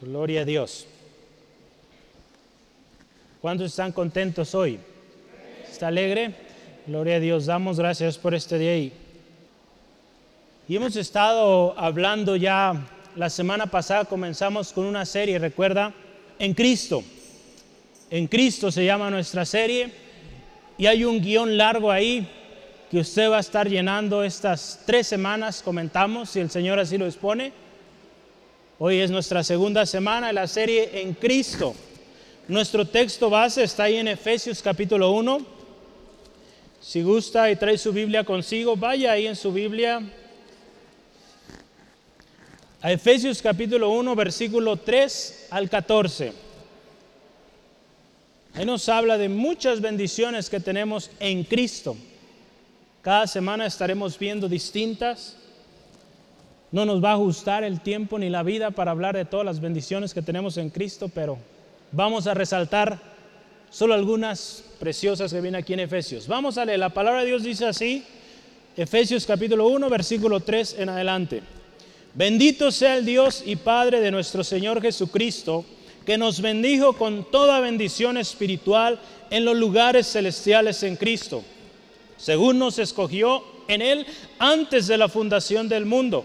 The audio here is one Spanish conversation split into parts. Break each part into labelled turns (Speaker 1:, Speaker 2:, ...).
Speaker 1: Gloria a Dios. ¿Cuántos están contentos hoy? ¿Está alegre? Gloria a Dios. Damos gracias por este día. Y hemos estado hablando ya, la semana pasada comenzamos con una serie, recuerda, en Cristo. En Cristo se llama nuestra serie. Y hay un guion largo ahí que usted va a estar llenando estas tres semanas, comentamos, si el Señor así lo dispone. Hoy es nuestra segunda semana de la serie en Cristo. Nuestro texto base está ahí en Efesios capítulo 1. Si gusta y trae su Biblia consigo, vaya ahí en su Biblia. A Efesios capítulo 1, versículo 3 al 14. Ahí nos habla de muchas bendiciones que tenemos en Cristo. Cada semana estaremos viendo distintas. No nos va a ajustar el tiempo ni la vida para hablar de todas las bendiciones que tenemos en Cristo, pero vamos a resaltar solo algunas preciosas que vienen aquí en Efesios. Vamos a leer, la palabra de Dios dice así, Efesios capítulo 1, versículo 3 en adelante. Bendito sea el Dios y Padre de nuestro Señor Jesucristo, que nos bendijo con toda bendición espiritual en los lugares celestiales en Cristo según nos escogió en Él antes de la fundación del mundo,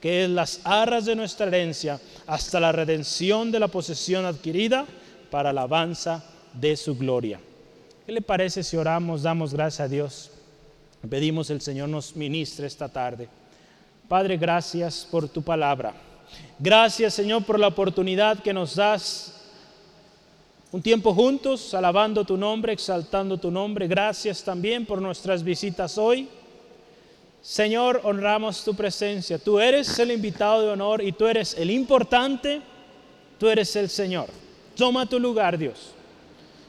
Speaker 1: que es las arras de nuestra herencia, hasta la redención de la posesión adquirida para la alabanza de su gloria. ¿Qué le parece si oramos, damos gracias a Dios? Pedimos el Señor nos ministre esta tarde. Padre, gracias por tu palabra. Gracias, Señor, por la oportunidad que nos das un tiempo juntos, alabando tu nombre, exaltando tu nombre. Gracias también por nuestras visitas hoy. Señor, honramos tu presencia. Tú eres el invitado de honor y tú eres el importante. Tú eres el Señor. Toma tu lugar, Dios.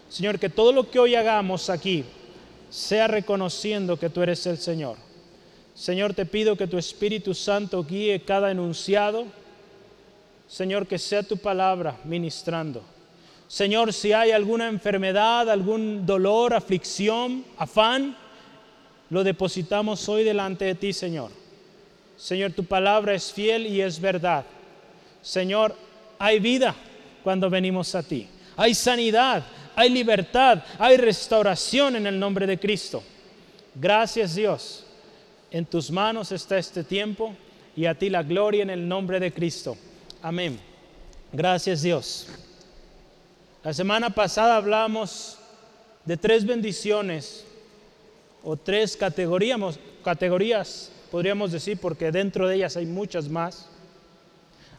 Speaker 1: Señor, que todo lo que hoy hagamos aquí sea reconociendo que tú eres el Señor. Señor, te pido que tu Espíritu Santo guíe cada enunciado. Señor, que sea tu palabra ministrando. Señor, si hay alguna enfermedad, algún dolor, aflicción, afán, lo depositamos hoy delante de ti, Señor. Señor, tu palabra es fiel y es verdad. Señor, hay vida cuando venimos a ti. Hay sanidad, hay libertad, hay restauración en el nombre de Cristo. Gracias Dios. En tus manos está este tiempo y a ti la gloria en el nombre de Cristo. Amén. Gracias Dios. La semana pasada hablamos de tres bendiciones o tres categorías, categorías, podríamos decir, porque dentro de ellas hay muchas más.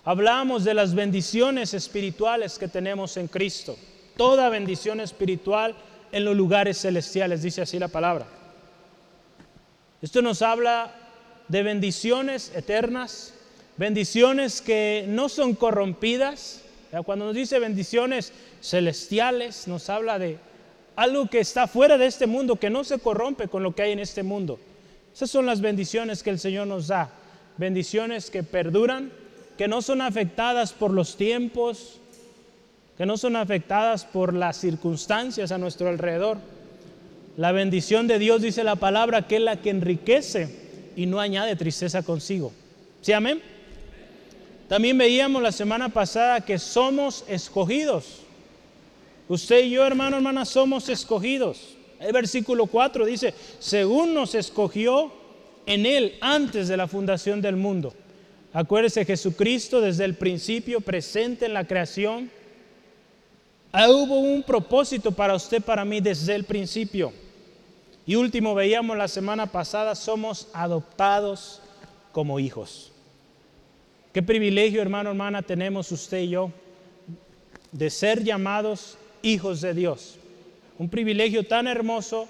Speaker 1: Hablamos de las bendiciones espirituales que tenemos en Cristo. Toda bendición espiritual en los lugares celestiales, dice así la palabra. Esto nos habla de bendiciones eternas, bendiciones que no son corrompidas. Cuando nos dice bendiciones celestiales, nos habla de algo que está fuera de este mundo, que no se corrompe con lo que hay en este mundo. Esas son las bendiciones que el Señor nos da. Bendiciones que perduran, que no son afectadas por los tiempos, que no son afectadas por las circunstancias a nuestro alrededor. La bendición de Dios, dice la palabra, que es la que enriquece y no añade tristeza consigo. ¿Sí, amén? También veíamos la semana pasada que somos escogidos. Usted y yo, hermano, hermana, somos escogidos. El versículo 4 dice, según nos escogió en Él antes de la fundación del mundo. Acuérdese, Jesucristo desde el principio presente en la creación. Ah, hubo un propósito para usted, para mí, desde el principio. Y último, veíamos la semana pasada, somos adoptados como hijos. Qué privilegio, hermano, hermana, tenemos usted y yo de ser llamados hijos de Dios. Un privilegio tan hermoso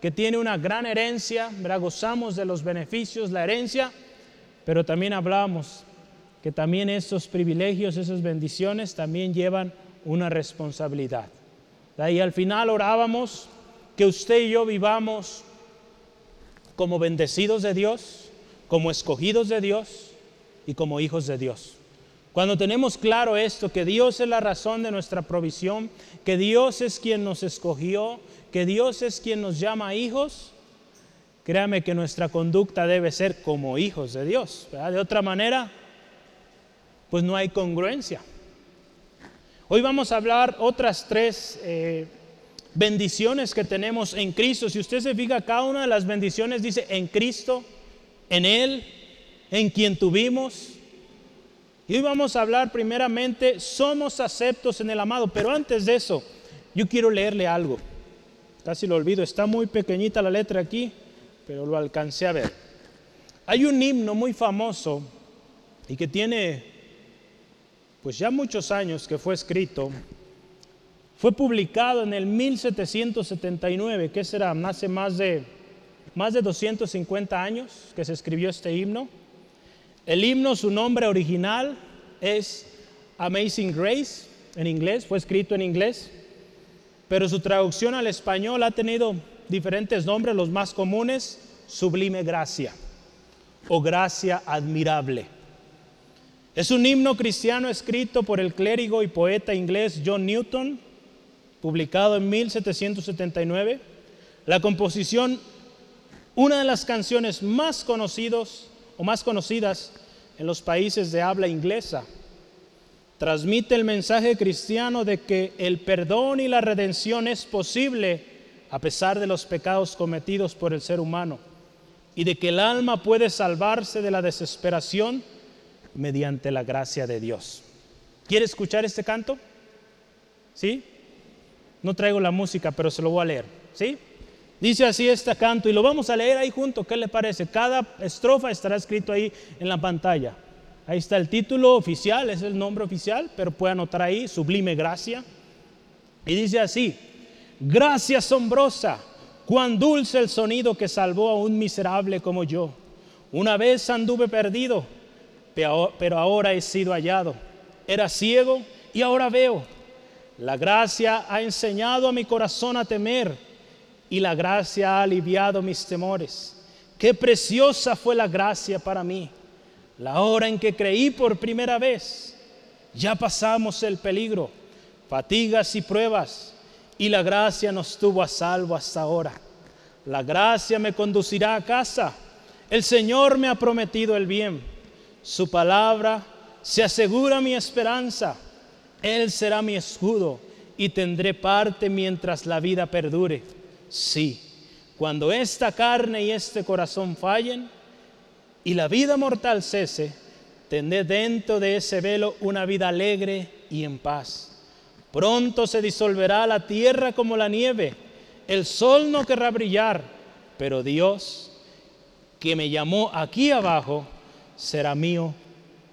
Speaker 1: que tiene una gran herencia, gozamos de los beneficios, la herencia, pero también hablamos que también esos privilegios, esas bendiciones también llevan una responsabilidad. Y al final orábamos que usted y yo vivamos como bendecidos de Dios, como escogidos de Dios y como hijos de Dios. Cuando tenemos claro esto, que Dios es la razón de nuestra provisión, que Dios es quien nos escogió, que Dios es quien nos llama hijos, créame que nuestra conducta debe ser como hijos de Dios. De otra manera, pues no hay congruencia. Hoy vamos a hablar otras tres eh, bendiciones que tenemos en Cristo. Si usted se fija, cada una de las bendiciones dice en Cristo, en Él, en quien tuvimos, y hoy vamos a hablar primeramente, somos aceptos en el amado, pero antes de eso, yo quiero leerle algo. Casi lo olvido, está muy pequeñita la letra aquí, pero lo alcancé a ver. Hay un himno muy famoso y que tiene pues ya muchos años que fue escrito. Fue publicado en el 1779, que será hace más de más de 250 años que se escribió este himno. El himno, su nombre original es Amazing Grace, en inglés, fue escrito en inglés, pero su traducción al español ha tenido diferentes nombres, los más comunes, Sublime Gracia o Gracia Admirable. Es un himno cristiano escrito por el clérigo y poeta inglés John Newton, publicado en 1779. La composición, una de las canciones más conocidos o más conocidas en los países de habla inglesa. Transmite el mensaje cristiano de que el perdón y la redención es posible a pesar de los pecados cometidos por el ser humano y de que el alma puede salvarse de la desesperación mediante la gracia de Dios. ¿Quiere escuchar este canto? ¿Sí? No traigo la música, pero se lo voy a leer. ¿Sí? Dice así este canto y lo vamos a leer ahí junto. ¿Qué le parece? Cada estrofa estará escrito ahí en la pantalla. Ahí está el título oficial, es el nombre oficial, pero puede anotar ahí, sublime gracia. Y dice así, gracia asombrosa, cuán dulce el sonido que salvó a un miserable como yo. Una vez anduve perdido, pero ahora he sido hallado. Era ciego y ahora veo. La gracia ha enseñado a mi corazón a temer y la gracia ha aliviado mis temores. Qué preciosa fue la gracia para mí. La hora en que creí por primera vez, ya pasamos el peligro, fatigas y pruebas, y la gracia nos tuvo a salvo hasta ahora. La gracia me conducirá a casa. El Señor me ha prometido el bien. Su palabra se asegura mi esperanza. Él será mi escudo y tendré parte mientras la vida perdure Sí, cuando esta carne y este corazón fallen y la vida mortal cese, tendré dentro de ese velo una vida alegre y en paz. Pronto se disolverá la tierra como la nieve, el sol no querrá brillar, pero Dios, que me llamó aquí abajo, será mío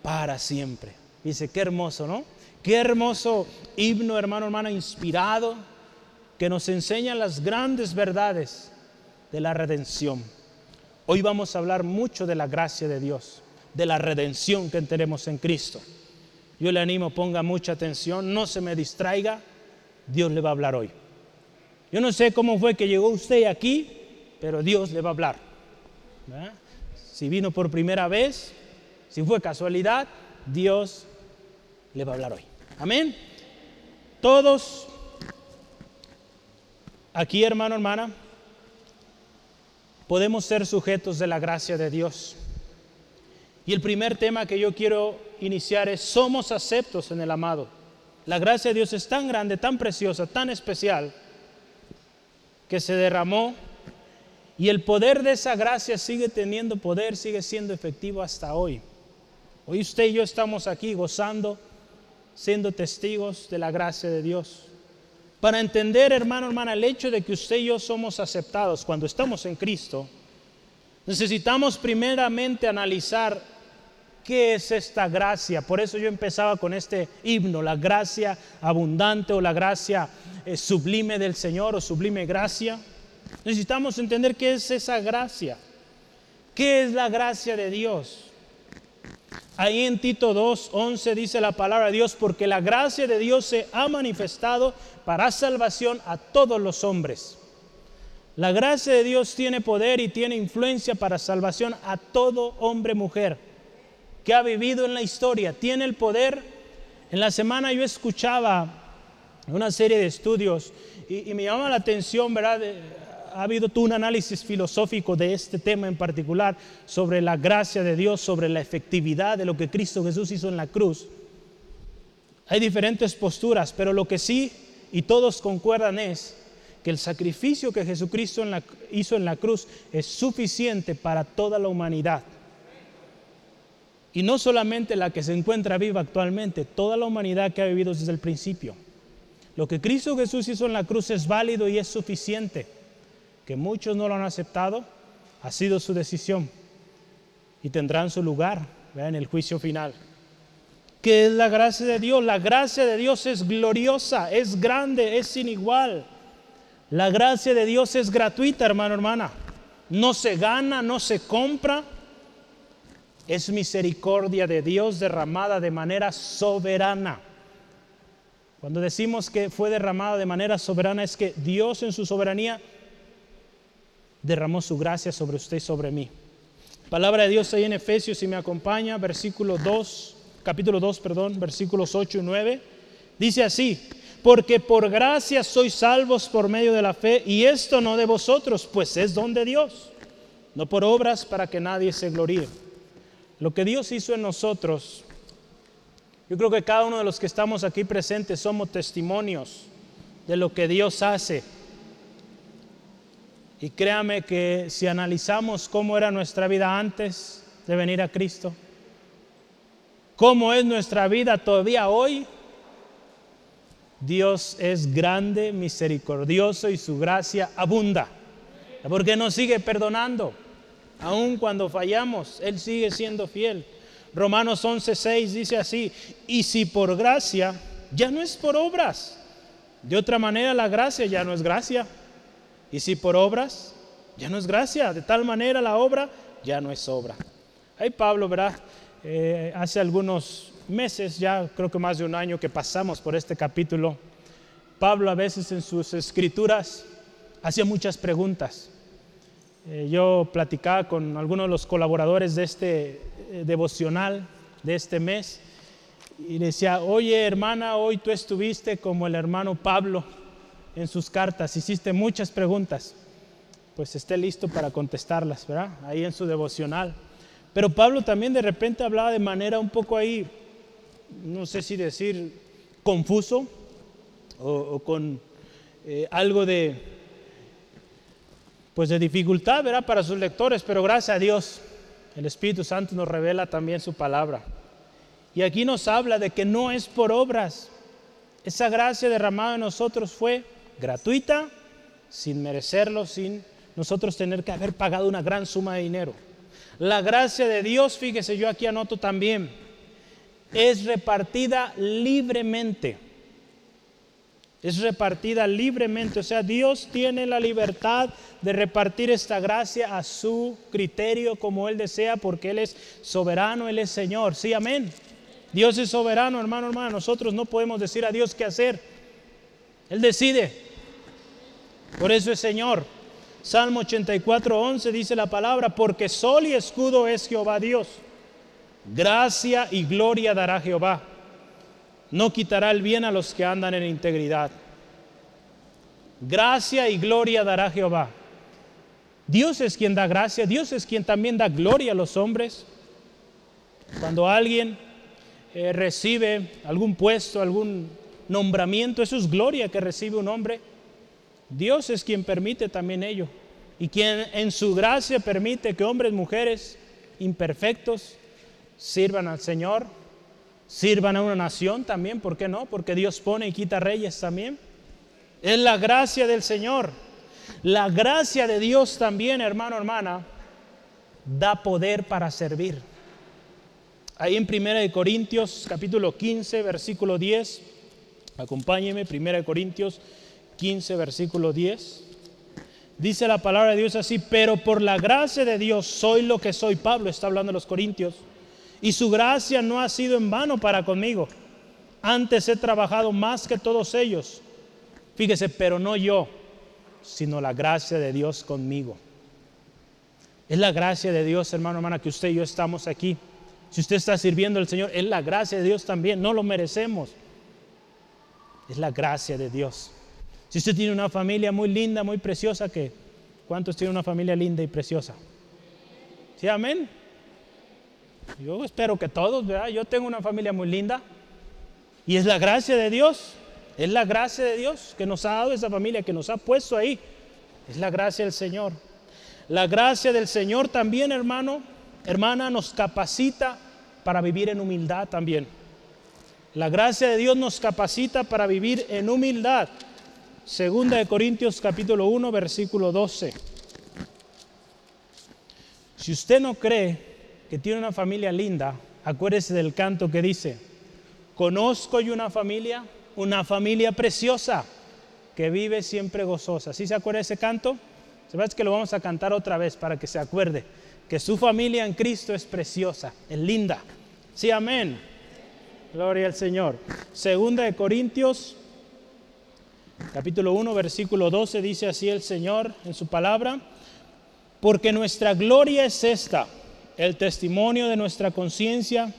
Speaker 1: para siempre. Dice, qué hermoso, ¿no? Qué hermoso himno, hermano, hermana, inspirado que nos enseña las grandes verdades de la redención. Hoy vamos a hablar mucho de la gracia de Dios, de la redención que tenemos en Cristo. Yo le animo, ponga mucha atención, no se me distraiga, Dios le va a hablar hoy. Yo no sé cómo fue que llegó usted aquí, pero Dios le va a hablar. Si vino por primera vez, si fue casualidad, Dios le va a hablar hoy. Amén. Todos Aquí, hermano, hermana, podemos ser sujetos de la gracia de Dios. Y el primer tema que yo quiero iniciar es, somos aceptos en el amado. La gracia de Dios es tan grande, tan preciosa, tan especial, que se derramó y el poder de esa gracia sigue teniendo poder, sigue siendo efectivo hasta hoy. Hoy usted y yo estamos aquí gozando, siendo testigos de la gracia de Dios. Para entender, hermano, hermana, el hecho de que usted y yo somos aceptados cuando estamos en Cristo, necesitamos primeramente analizar qué es esta gracia. Por eso yo empezaba con este himno, la gracia abundante o la gracia eh, sublime del Señor o sublime gracia. Necesitamos entender qué es esa gracia. ¿Qué es la gracia de Dios? Ahí en Tito 2, 11 dice la palabra de Dios, porque la gracia de Dios se ha manifestado para salvación a todos los hombres. La gracia de Dios tiene poder y tiene influencia para salvación a todo hombre, mujer que ha vivido en la historia. Tiene el poder. En la semana yo escuchaba una serie de estudios y, me llama la atención, ¿verdad? Ha habido todo un análisis filosófico de este tema en particular, sobre la gracia de Dios, sobre la efectividad de lo que Cristo Jesús hizo en la cruz. Hay diferentes posturas, pero lo que sí, y todos concuerdan, es que el sacrificio que Jesucristo hizo en la cruz es suficiente para toda la humanidad. Y no solamente la que se encuentra viva actualmente, toda la humanidad que ha vivido desde el principio. Lo que Cristo Jesús hizo en la cruz es válido y es suficiente que muchos no lo han aceptado, ha sido su decisión y tendrán su lugar en el juicio final. ¿Qué es la gracia de Dios? La gracia de Dios es gloriosa, es grande, es sin igual. La gracia de Dios es gratuita, hermano, hermana. No se gana, no se compra. Es misericordia de Dios derramada de manera soberana. Cuando decimos que fue derramada de manera soberana es que Dios en su soberanía derramó su gracia sobre usted y sobre mí. Palabra de Dios ahí en Efesios, si me acompaña, versículo 2, capítulo 2, perdón, versículos 8 y 9. Dice así, porque por gracia sois salvos por medio de la fe, y esto no de vosotros, pues es don de Dios, no por obras para que nadie se gloríe. Lo que Dios hizo en nosotros, yo creo que cada uno de los que estamos aquí presentes somos testimonios de lo que Dios hace y créame que si analizamos cómo era nuestra vida antes de venir a Cristo, cómo es nuestra vida todavía hoy, Dios es grande, misericordioso y su gracia abunda. Porque nos sigue perdonando. Aun cuando fallamos, Él sigue siendo fiel. Romanos 11:6 dice así, y si por gracia, ya no es por obras. De otra manera la gracia ya no es gracia. Y si por obras, ya no es gracia. De tal manera la obra ya no es obra. Ahí Pablo, ¿verdad? Eh, hace algunos meses, ya creo que más de un año que pasamos por este capítulo, Pablo a veces en sus escrituras hacía muchas preguntas. Eh, yo platicaba con algunos de los colaboradores de este eh, devocional de este mes y decía, oye hermana, hoy tú estuviste como el hermano Pablo en sus cartas, hiciste muchas preguntas, pues esté listo para contestarlas, ¿verdad? Ahí en su devocional. Pero Pablo también de repente hablaba de manera un poco ahí, no sé si decir confuso o, con eh, algo de, pues de dificultad, ¿verdad? Para sus lectores, pero gracias a Dios, el Espíritu Santo nos revela también su palabra. Y aquí nos habla de que no es por obras. Esa gracia derramada en nosotros fue gratuita, sin merecerlo, sin nosotros tener que haber pagado una gran suma de dinero. La gracia de Dios, fíjese, yo aquí anoto también, es repartida libremente. Es repartida libremente. O sea, Dios tiene la libertad de repartir esta gracia a su criterio como Él desea, porque Él es soberano, Él es Señor. Sí, amén. Dios es soberano, hermano, hermano. Nosotros no podemos decir a Dios qué hacer. Él decide. Por eso es Señor. Salmo 84, 11 dice la palabra, porque sol y escudo es Jehová Dios. Gracia y gloria dará Jehová. No quitará el bien a los que andan en integridad. Gracia y gloria dará Jehová. Dios es quien da gracia, Dios es quien también da gloria a los hombres. Cuando alguien eh, recibe algún puesto, algún nombramiento, eso es gloria que recibe un hombre. Dios es quien permite también ello y quien en su gracia permite que hombres, mujeres imperfectos sirvan al Señor, sirvan a una nación también, ¿por qué no? Porque Dios pone y quita reyes también. Es la gracia del Señor. La gracia de Dios también, hermano, hermana, da poder para servir. Ahí en 1 Corintios capítulo 15, versículo 10, acompáñeme, 1 Corintios 15, versículo 10. Dice la palabra de Dios así, pero por la gracia de Dios soy lo que soy. Pablo está hablando a los Corintios. Y su gracia no ha sido en vano para conmigo. Antes he trabajado más que todos ellos. Fíjese, pero no yo, sino la gracia de Dios conmigo. Es la gracia de Dios, hermano, hermana, que usted y yo estamos aquí. Si usted está sirviendo al Señor, es la gracia de Dios también. No lo merecemos. Es la gracia de Dios. Si usted tiene una familia muy linda, muy preciosa, que ¿cuántos tienen una familia linda y preciosa? ¿Sí, amén? Yo espero que todos, ¿verdad? Yo tengo una familia muy linda y es la gracia de Dios, es la gracia de Dios que nos ha dado esa familia, que nos ha puesto ahí. Es la gracia del Señor. La gracia del Señor también, hermano, hermana, nos capacita para vivir en humildad también. La gracia de Dios nos capacita para vivir en humildad. Segunda de Corintios capítulo 1 versículo 12. Si usted no cree que tiene una familia linda, acuérdese del canto que dice, conozco yo una familia, una familia preciosa que vive siempre gozosa. ¿Sí se acuerda de ese canto? Se que lo vamos a cantar otra vez para que se acuerde que su familia en Cristo es preciosa, es linda. Sí, amén. Gloria al Señor. Segunda de Corintios capítulo 1, versículo 12, dice así el Señor en su palabra, porque nuestra gloria es esta, el testimonio de nuestra conciencia,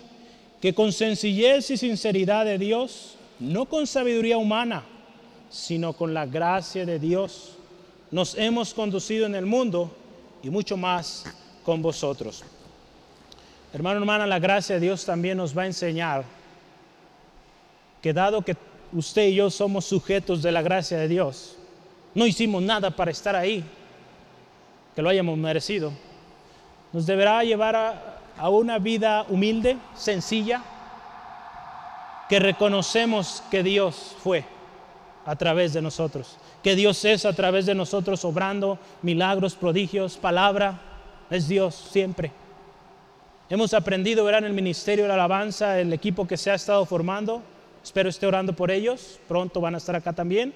Speaker 1: que con sencillez y sinceridad de Dios, no con sabiduría humana, sino con la gracia de Dios, nos hemos conducido en el mundo y mucho más con vosotros. Hermano, hermana, la gracia de Dios también nos va a enseñar que dado que usted y yo somos sujetos de la gracia de Dios. No hicimos nada para estar ahí, que lo hayamos merecido. Nos deberá llevar a, una vida humilde, sencilla, que reconocemos que Dios fue a través de nosotros, que Dios es a través de nosotros obrando milagros, prodigios, palabra, es Dios siempre. Hemos aprendido, ver en el ministerio de la alabanza, el equipo que se ha estado formando, Espero esté orando por ellos. Pronto van a estar acá también.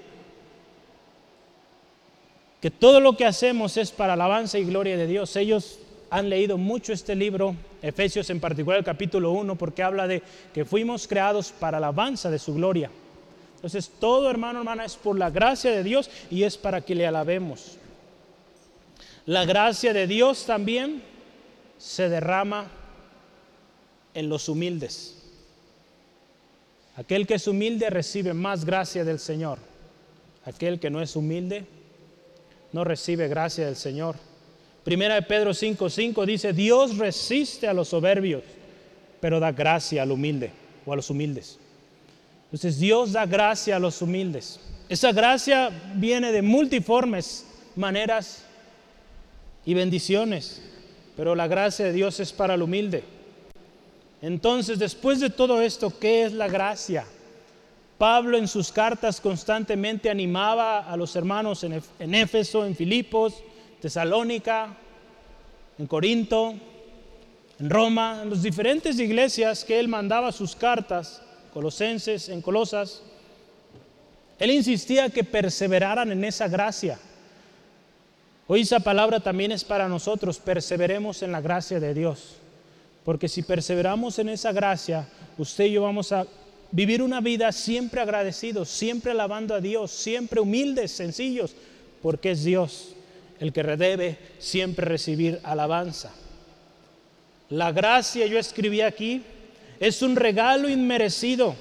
Speaker 1: Que todo lo que hacemos es para alabanza y gloria de Dios. Ellos han leído mucho este libro, Efesios en particular el capítulo 1, porque habla de que fuimos creados para alabanza de su gloria. Entonces todo hermano, hermana, es por la gracia de Dios y es para que le alabemos. La gracia de Dios también se derrama en los humildes. Aquel que es humilde recibe más gracia del Señor. Aquel que no es humilde no recibe gracia del Señor. Primera de Pedro 5:5 dice, Dios resiste a los soberbios, pero da gracia al humilde o a los humildes. Entonces Dios da gracia a los humildes. Esa gracia viene de multiformes maneras y bendiciones, pero la gracia de Dios es para el humilde. Entonces, después de todo esto, ¿qué es la gracia? Pablo en sus cartas constantemente animaba a los hermanos en, Éfeso, en Filipos, Tesalónica, en Corinto, en Roma, en las diferentes iglesias que él mandaba sus cartas, colosenses, en Colosas. Él insistía que perseveraran en esa gracia. Hoy esa palabra también es para nosotros, perseveremos en la gracia de Dios. Porque si perseveramos en esa gracia, usted y yo vamos a vivir una vida siempre agradecidos, siempre alabando a Dios, siempre humildes, sencillos, porque es Dios el que debe siempre recibir alabanza. La gracia, yo escribí aquí, es un regalo inmerecido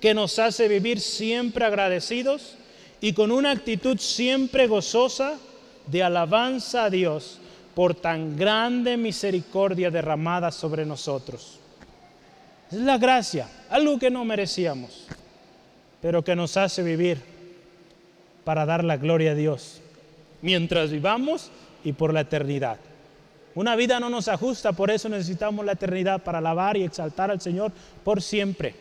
Speaker 1: que nos hace vivir siempre agradecidos y con una actitud siempre gozosa de alabanza a Dios por tan grande misericordia derramada sobre nosotros. Es la gracia, algo que no merecíamos, pero que nos hace vivir para dar la gloria a Dios, mientras vivamos y por la eternidad. Una vida no nos ajusta, por eso necesitamos la eternidad para alabar y exaltar al Señor por siempre.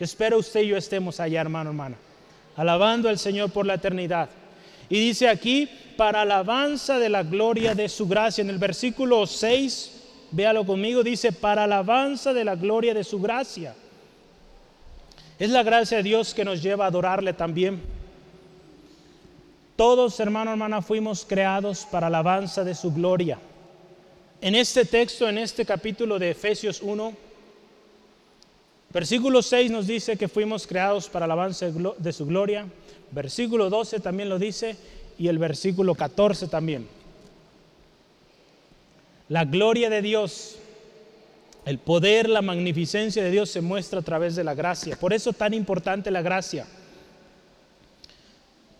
Speaker 1: espero usted y yo estemos allá, hermano, hermana, alabando al Señor por la eternidad. Y dice aquí, para alabanza de la gloria de su gracia. En el versículo 6, véalo conmigo, dice, para alabanza de la gloria de su gracia. Es la gracia de Dios que nos lleva a adorarle también. Todos, hermano, hermana, fuimos creados para alabanza de su gloria. En este texto, en este capítulo de Efesios 1, versículo 6 nos dice que fuimos creados para alabanza de su gloria. Versículo 12 también lo dice y el versículo 14 también. La gloria de Dios, el poder, la magnificencia de Dios se muestra a través de la gracia. Por eso tan importante la gracia.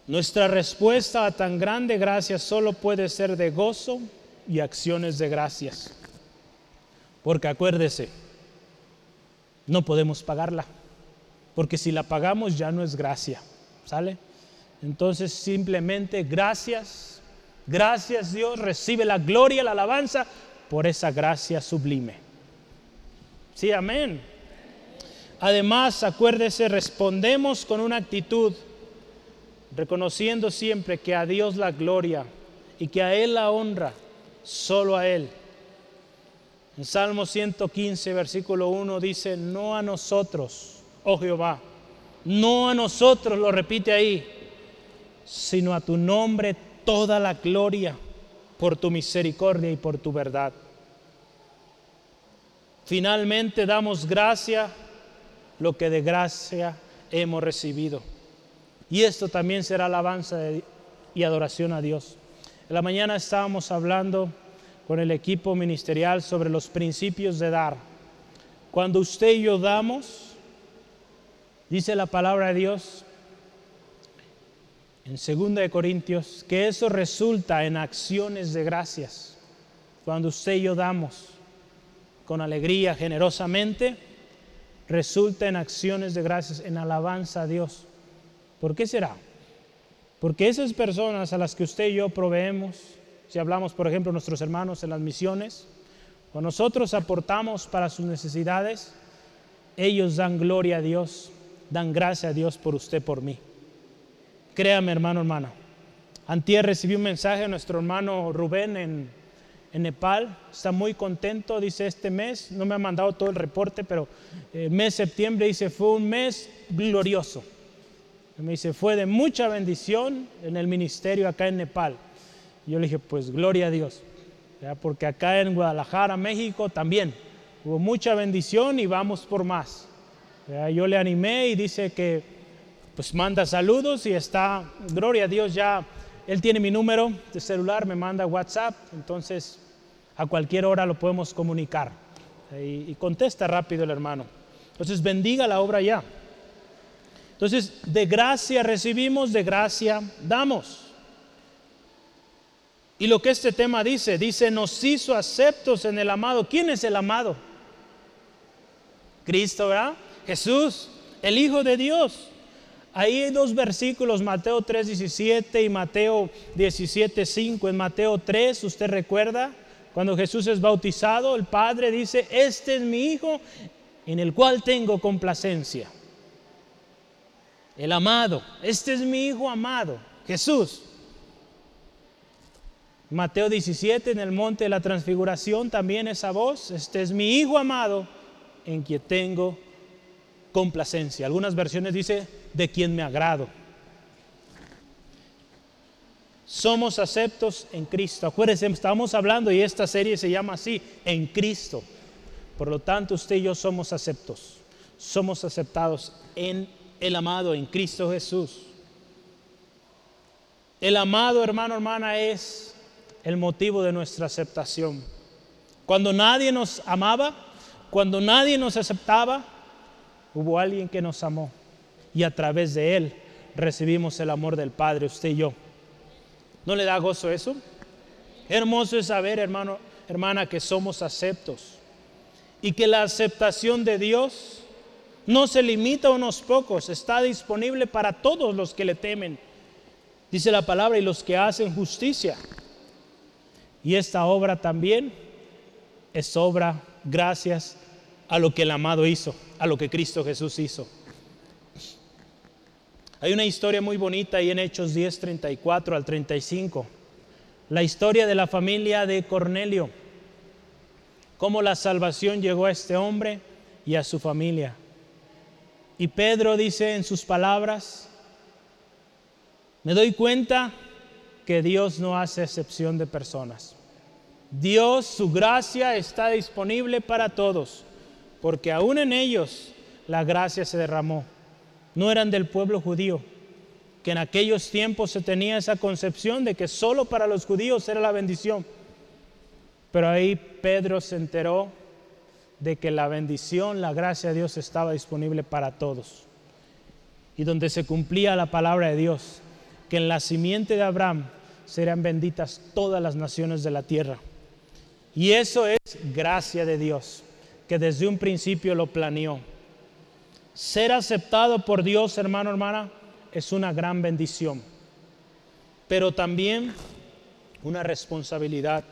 Speaker 1: Nuestra respuesta a tan grande gracia solo puede ser de gozo y acciones de gracias. Porque acuérdese, no podemos pagarla. Porque si la pagamos ya no es gracia. ¿Sale? Entonces simplemente gracias, gracias Dios, recibe la gloria, la alabanza por esa gracia sublime. Sí, amén. Además, acuérdese, respondemos con una actitud reconociendo siempre que a Dios la gloria y que a Él la honra, solo a Él. En Salmo 115, versículo 1 dice, no a nosotros, oh Jehová, no a nosotros, lo repite ahí, sino a tu nombre toda la gloria por tu misericordia y por tu verdad. Finalmente damos gracia lo que de gracia hemos recibido. Y esto también será alabanza y adoración a Dios. En la mañana estábamos hablando con el equipo ministerial sobre los principios de dar. Cuando usted y yo damos, dice la palabra de Dios, en 2 de Corintios que eso resulta en acciones de gracias. Cuando usted y yo damos con alegría, generosamente, resulta en acciones de gracias, en alabanza a Dios. ¿Por qué será? Porque esas personas a las que usted y yo proveemos, si hablamos por ejemplo nuestros hermanos en las misiones, o nosotros aportamos para sus necesidades, ellos dan gloria a Dios, dan gracia a Dios por usted, por mí. Créame, hermano, hermana. Antier recibí un mensaje de nuestro hermano Rubén en, Nepal. Está muy contento, dice este mes. No me ha mandado todo el reporte, pero el mes de septiembre dice fue un mes glorioso. Me dice, fue de mucha bendición en el ministerio acá en Nepal. yo le dije, pues gloria a Dios. Porque acá en Guadalajara, México, también hubo mucha bendición y vamos por más. Yo le animé y dice que pues manda saludos y está, gloria a Dios, ya él tiene mi número de celular, me manda WhatsApp, entonces a cualquier hora lo podemos comunicar. Y, y contesta rápido el hermano. Entonces bendiga la obra ya. Entonces, de gracia recibimos, de gracia damos. Y lo que este tema dice, dice, nos hizo aceptos en el amado. ¿Quién es el amado? Cristo, ¿verdad? Jesús, el Hijo de Dios. Ahí hay dos versículos, Mateo 3:17 y Mateo 17:5. En Mateo 3, usted recuerda, cuando Jesús es bautizado, el Padre dice, este es mi Hijo en el cual tengo complacencia. El amado, este es mi Hijo amado, Jesús. Mateo 17, en el monte de la transfiguración, también esa voz, este es mi Hijo amado en quien tengo complacencia. Algunas versiones dice de quien me agrado. Somos aceptos en Cristo. Acuérdense, estamos hablando y esta serie se llama así, en Cristo. Por lo tanto, usted y yo somos aceptos. Somos aceptados en el amado, en Cristo Jesús. El amado, hermano, hermana, es el motivo de nuestra aceptación. Cuando nadie nos amaba, cuando nadie nos aceptaba, Hubo alguien que nos amó y a través de él recibimos el amor del Padre, usted y yo. ¿No le da gozo eso? Hermoso es saber, hermano, hermana, que somos aceptos y que la aceptación de Dios no se limita a unos pocos, está disponible para todos los que le temen. Dice la palabra, y los que hacen justicia. Y esta obra también es obra gracias a lo que el amado hizo, a lo que Cristo Jesús hizo. Hay una historia muy bonita ahí en Hechos 10, 34 al 35. La historia de la familia de Cornelio. Cómo la salvación llegó a este hombre y a su familia. Y Pedro dice en sus palabras, me doy cuenta que Dios no hace excepción de personas. Dios, su gracia está disponible para todos, porque aún en ellos la gracia se derramó. No eran del pueblo judío, que en aquellos tiempos se tenía esa concepción de que solo para los judíos era la bendición. Pero ahí Pedro se enteró de que la bendición, la gracia de Dios estaba disponible para todos. Y donde se cumplía la palabra de Dios, que en la simiente de Abraham serán benditas todas las naciones de la tierra. Y eso es gracia de Dios, que desde un principio lo planeó. Ser aceptado por Dios, hermano, hermana, es una gran bendición, pero también una responsabilidad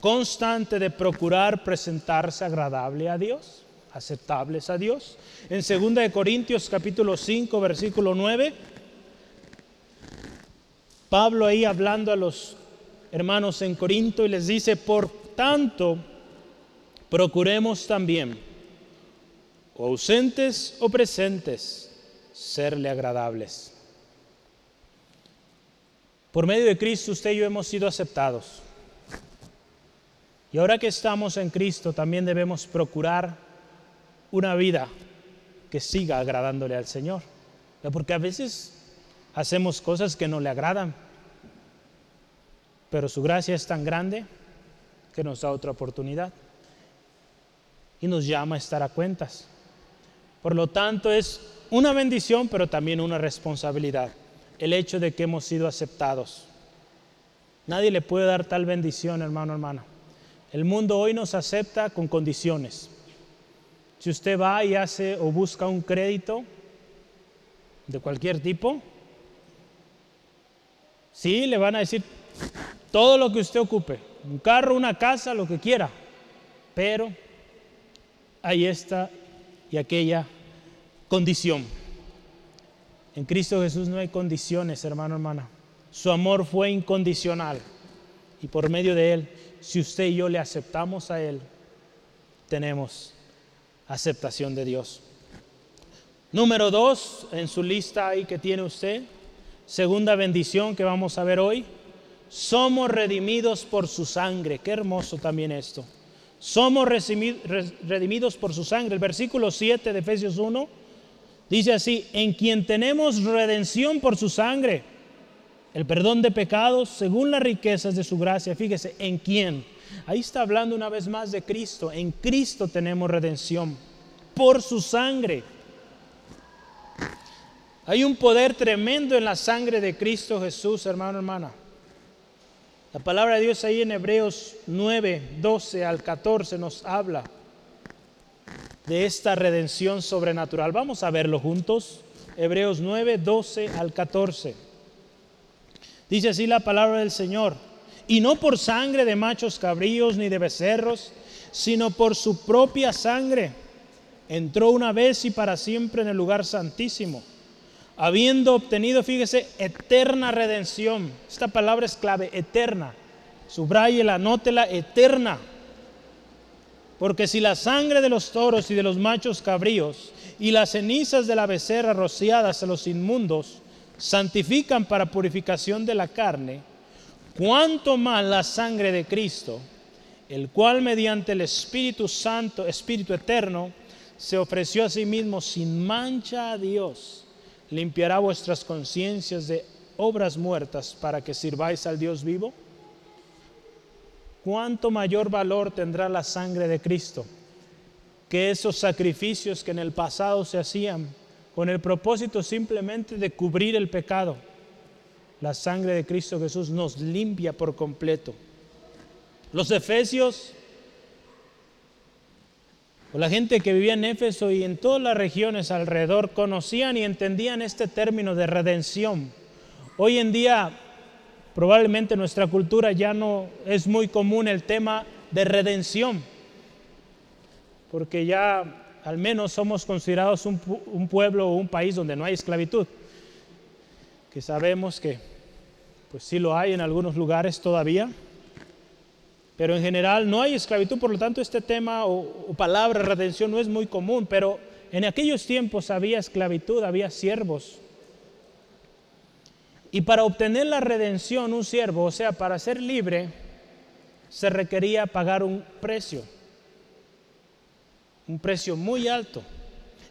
Speaker 1: constante de procurar presentarse agradable a Dios, aceptables a Dios. En 2 Corintios capítulo 5, versículo 9, Pablo ahí hablando a los hermanos en Corinto y les dice, por tanto, procuremos también, o ausentes o presentes, serle agradables. Por medio de Cristo usted y yo hemos sido aceptados. Y ahora que estamos en Cristo también debemos procurar una vida que siga agradándole al Señor. Porque a veces hacemos cosas que no le agradan pero su gracia es tan grande que nos da otra oportunidad y nos llama a estar a cuentas. Por lo tanto, es una bendición, pero también una responsabilidad, el hecho de que hemos sido aceptados. Nadie le puede dar tal bendición, hermano, hermana. El mundo hoy nos acepta con condiciones. Si usted va y hace o busca un crédito de cualquier tipo, sí, le van a decir, todo lo que usted ocupe, un carro, una casa, lo que quiera, pero hay esta y aquella condición. En Cristo Jesús no hay condiciones, hermano, hermana. Su amor fue incondicional. Y por medio de Él, si usted y yo le aceptamos a Él, tenemos aceptación de Dios. Número dos, en su lista ahí que tiene usted, segunda bendición que vamos a ver hoy, somos redimidos por su sangre. Qué hermoso también esto. Somos redimidos por su sangre. El versículo 7 de Efesios 1 dice así, en quien tenemos redención por su sangre, el perdón de pecados según las riquezas de su gracia. Fíjese, en quién. Ahí está hablando una vez más de Cristo. En Cristo tenemos redención por su sangre. Hay un poder tremendo en la sangre de Cristo Jesús, hermano, hermana. La palabra de Dios ahí en Hebreos 9, 12 al 14 nos habla de esta redención sobrenatural. Vamos a verlo juntos. Hebreos 9, 12 al 14. Dice así la palabra del Señor. Y no por sangre de machos cabríos ni de becerros, sino por su propia sangre. Entró una vez y para siempre en el lugar santísimo habiendo obtenido, fíjese, eterna redención. Esta palabra es clave, eterna. Subrayela, anótela, eterna. Porque si la sangre de los toros y de los machos cabríos y las cenizas de la becerra rociadas a los inmundos santifican para purificación de la carne, cuánto más la sangre de Cristo, el cual mediante el Espíritu Santo, Espíritu Eterno, se ofreció a sí mismo sin mancha a Dios limpiará vuestras conciencias de obras muertas para que sirváis al Dios vivo? ¿Cuánto mayor valor tendrá la sangre de Cristo que esos sacrificios que en el pasado se hacían con el propósito simplemente de cubrir el pecado? la sangre de Cristo Jesús nos limpia por completo. Los efesios, o la gente que vivía en Éfeso y en todas las regiones alrededor, conocían y entendían este término de redención. Hoy en día, probablemente nuestra cultura ya no es muy común el tema de redención, porque ya al menos somos considerados un, un pueblo o un país donde no hay esclavitud, que sabemos que pues sí lo hay en algunos lugares todavía, pero en general no hay esclavitud, por lo tanto este tema o, palabra redención no es muy común, pero en aquellos tiempos había esclavitud, había siervos. Y para obtener la redención, un siervo, o sea, para ser libre, se requería pagar un precio un precio muy alto.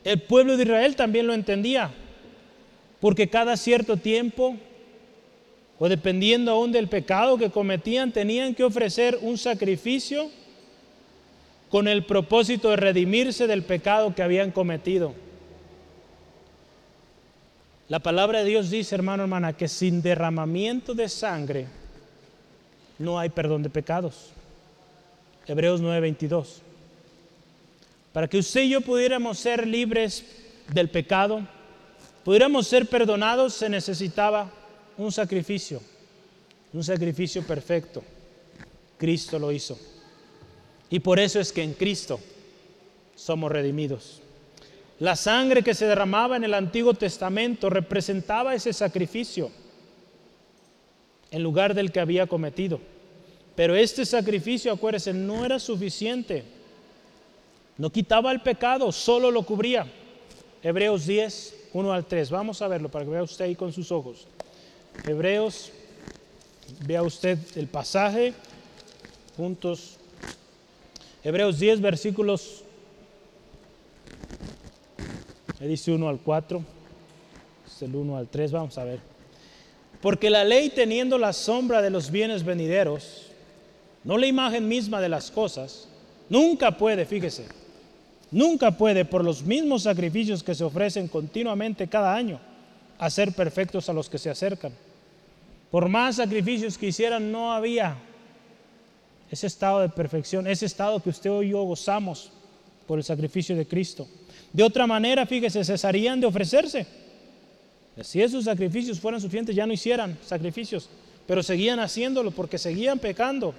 Speaker 1: El pueblo de Israel también lo entendía, porque cada cierto tiempo, o dependiendo aún del pecado que cometían, tenían que ofrecer un sacrificio con el propósito de redimirse del pecado que habían cometido. La palabra de Dios dice, hermano, hermana, que sin derramamiento de sangre no hay perdón de pecados. Hebreos 9:22. Para que usted y yo pudiéramos ser libres del pecado, pudiéramos ser perdonados, se necesitaba un sacrificio, un sacrificio perfecto. Cristo lo hizo. Y por eso es que en Cristo somos redimidos. La sangre que se derramaba en el Antiguo Testamento representaba ese sacrificio en lugar del que había cometido. Pero este sacrificio, acuérdese, no era suficiente no quitaba el pecado, solo lo cubría. Hebreos 10, 1 al 3. Vamos a verlo para que vea usted ahí con sus ojos. Hebreos, vea usted el pasaje, puntos. Hebreos 10, versículos, dice 1 al 4, es el 1 al 3, vamos a ver. Porque la ley teniendo la sombra de los bienes venideros, no la imagen misma de las cosas, nunca puede, fíjese, nunca puede, por los mismos sacrificios que se ofrecen continuamente cada año, hacer perfectos a los que se acercan. Por más sacrificios que hicieran, no había ese estado de perfección, ese estado que usted y yo gozamos por el sacrificio de Cristo. De otra manera, fíjese, cesarían de ofrecerse. Si esos sacrificios fueran suficientes, ya no hicieran sacrificios, pero seguían haciéndolo porque seguían pecando.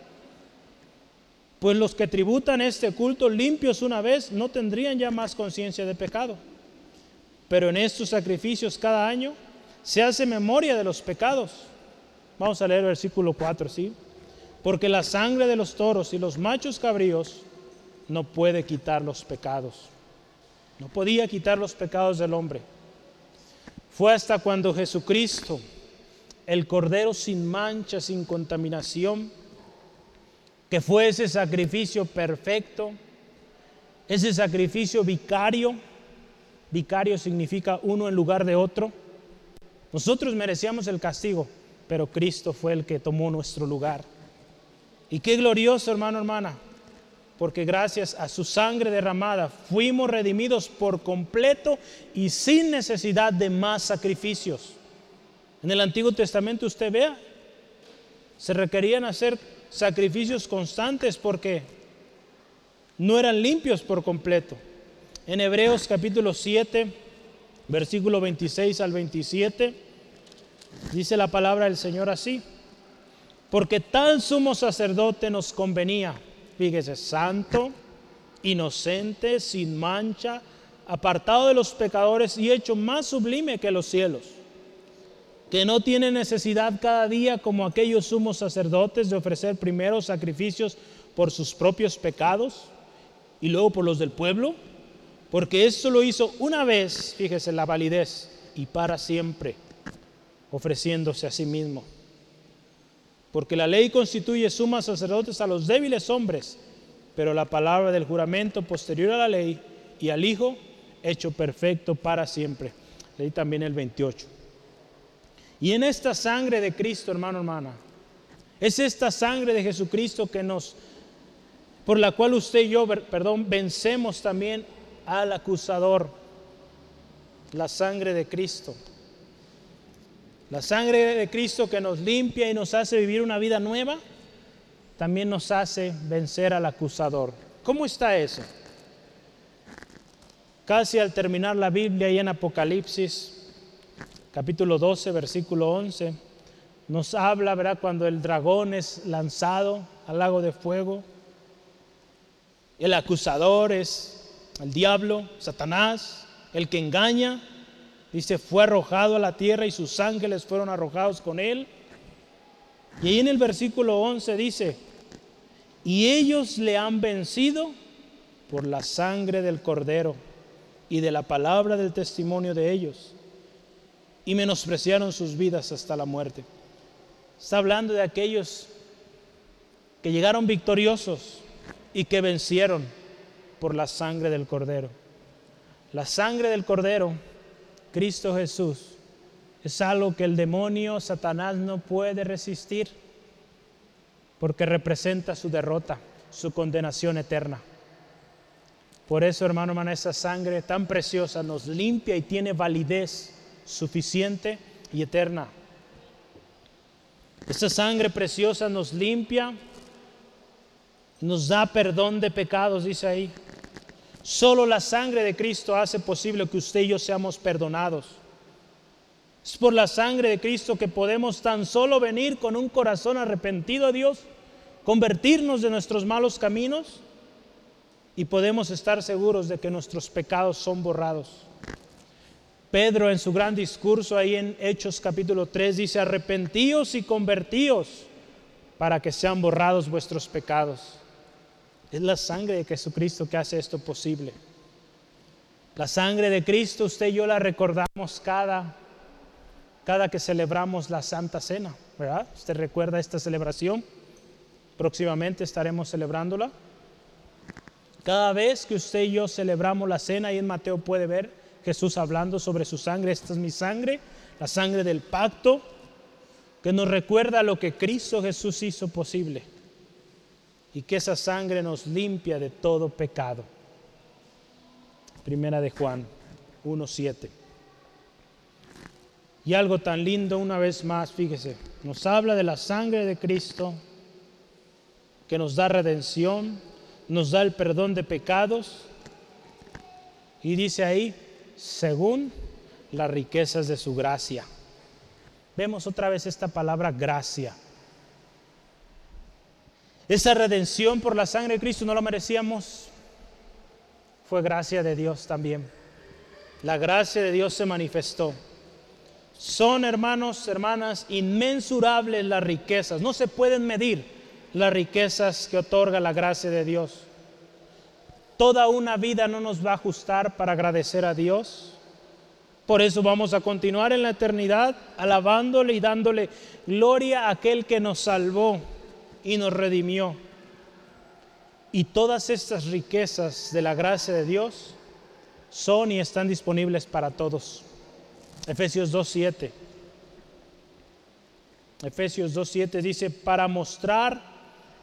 Speaker 1: Pues los que tributan este culto limpios una vez no tendrían ya más conciencia de pecado. Pero en estos sacrificios cada año se hace memoria de los pecados. Vamos a leer versículo 4, ¿sí? Porque la sangre de los toros y los machos cabríos no puede quitar los pecados. No podía quitar los pecados del hombre. Fue hasta cuando Jesucristo, el Cordero sin mancha, sin contaminación, que fue ese sacrificio perfecto, ese sacrificio vicario. Vicario significa uno en lugar de otro. Nosotros merecíamos el castigo, pero Cristo fue el que tomó nuestro lugar. Y qué glorioso, hermano, hermana, porque gracias a su sangre derramada fuimos redimidos por completo y sin necesidad de más sacrificios. En el Antiguo Testamento usted vea, se requerían hacer sacrificios constantes porque no eran limpios por completo. En Hebreos capítulo 7, versículo 26 al 27, dice la palabra del Señor así, porque tal sumo sacerdote nos convenía, fíjese, santo, inocente, sin mancha, apartado de los pecadores y hecho más sublime que los cielos que no tiene necesidad cada día como aquellos sumos sacerdotes de ofrecer primero sacrificios por sus propios pecados y luego por los del pueblo, porque esto lo hizo una vez, fíjese la validez, y para siempre, ofreciéndose a sí mismo. Porque la ley constituye sumas sacerdotes a los débiles hombres, pero la palabra del juramento posterior a la ley y al Hijo, hecho perfecto para siempre. Leí también el 28. Y en esta sangre de Cristo, hermano, hermana, es esta sangre de Jesucristo que nos, por la cual usted y yo, perdón, vencemos también al acusador. La sangre de Cristo. La sangre de Cristo que nos limpia y nos hace vivir una vida nueva, también nos hace vencer al acusador. ¿Cómo está eso? Casi al terminar la Biblia y en Apocalipsis, capítulo 12, versículo 11, nos habla, ¿verdad? Cuando el dragón es lanzado al lago de fuego. El acusador es el diablo, Satanás, el que engaña. Dice, fue arrojado a la tierra y sus ángeles fueron arrojados con él. Y ahí en el versículo 11 dice, y ellos le han vencido por la sangre del cordero y de la palabra del testimonio de ellos, y menospreciaron sus vidas hasta la muerte. Está hablando de aquellos que llegaron victoriosos y que vencieron por la sangre del cordero. La sangre del cordero, Cristo Jesús, es algo que el demonio, Satanás, no puede resistir porque representa su derrota, su condenación eterna. Por eso, hermano, hermana, esa sangre tan preciosa nos limpia y tiene validez suficiente y eterna. Esa sangre preciosa nos limpia, nos da perdón de pecados, dice ahí. Solo la sangre de Cristo hace posible que usted y yo seamos perdonados. Es por la sangre de Cristo que podemos tan solo venir con un corazón arrepentido a Dios convertirnos de nuestros malos caminos y podemos estar seguros de que nuestros pecados son borrados. Pedro en su gran discurso ahí en Hechos capítulo 3 dice, arrepentíos y convertíos para que sean borrados vuestros pecados. Es la sangre de Jesucristo que hace esto posible. La sangre de Cristo usted y yo la recordamos cada, cada que celebramos la Santa Cena, ¿verdad? ¿Usted recuerda esta celebración? Próximamente estaremos celebrándola. Cada vez que usted y yo celebramos la cena, y en Mateo puede ver Jesús hablando sobre su sangre, esta es mi sangre, la sangre del pacto, que nos recuerda lo que Cristo Jesús hizo posible y que esa sangre nos limpia de todo pecado. Primera de Juan 1.7. Y algo tan lindo una vez más, fíjese, nos habla de la sangre de Cristo que nos da redención, nos da el perdón de pecados. Y dice ahí, según las riquezas de su gracia. Vemos otra vez esta palabra gracia. Esa redención por la sangre de Cristo no lo merecíamos. Fue gracia de Dios también. La gracia de Dios se manifestó. Son, hermanos, hermanas, inmensurables las riquezas. No se pueden medir las riquezas que otorga la gracia de Dios. Toda una vida no nos va a ajustar para agradecer a Dios. Por eso vamos a continuar en la eternidad alabándole y dándole gloria a aquel que nos salvó y nos redimió. Y todas estas riquezas de la gracia de Dios son y están disponibles para todos. Efesios 2.7. Efesios 2.7 dice, para mostrar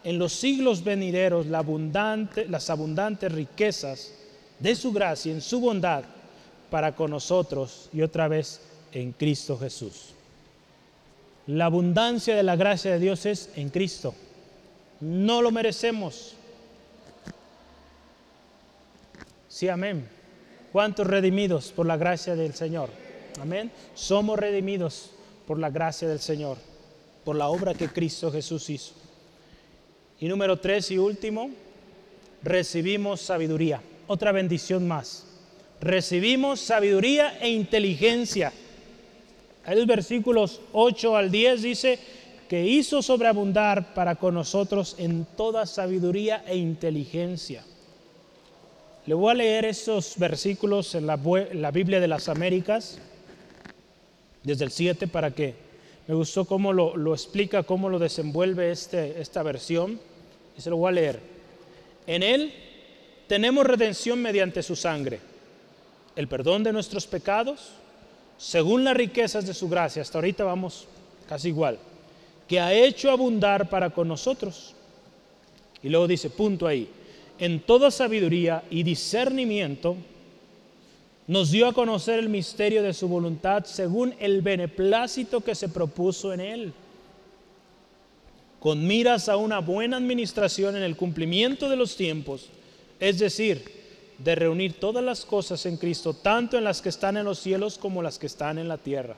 Speaker 1: en los siglos venideros las abundantes riquezas de su gracia, en su bondad para con nosotros y otra vez en Cristo Jesús. La abundancia de la gracia de Dios es en Cristo. No lo merecemos. Sí, amén. ¿Cuántos redimidos por la gracia del Señor? Amén. Somos redimidos por la gracia del Señor, por la obra que Cristo Jesús hizo. Y número tres y último, recibimos sabiduría. Otra bendición más. Recibimos sabiduría e inteligencia. En los versículos 8 al 10 dice que hizo sobreabundar para con nosotros en toda sabiduría e inteligencia. Le voy a leer esos versículos en la, Biblia de las Américas, desde el 7, para que me gustó cómo lo, explica, cómo lo desenvuelve este, esta versión y se lo voy a leer. En Él tenemos redención mediante su sangre, el perdón de nuestros pecados, según las riquezas de su gracia, hasta ahorita vamos casi igual, que ha hecho abundar para con nosotros. Y luego dice, punto ahí, en toda sabiduría y discernimiento, nos dio a conocer el misterio de su voluntad según el beneplácito que se propuso en él, con miras a una buena administración en el cumplimiento de los tiempos, es decir, de reunir todas las cosas en Cristo, tanto en las que están en los cielos como las que están en la tierra.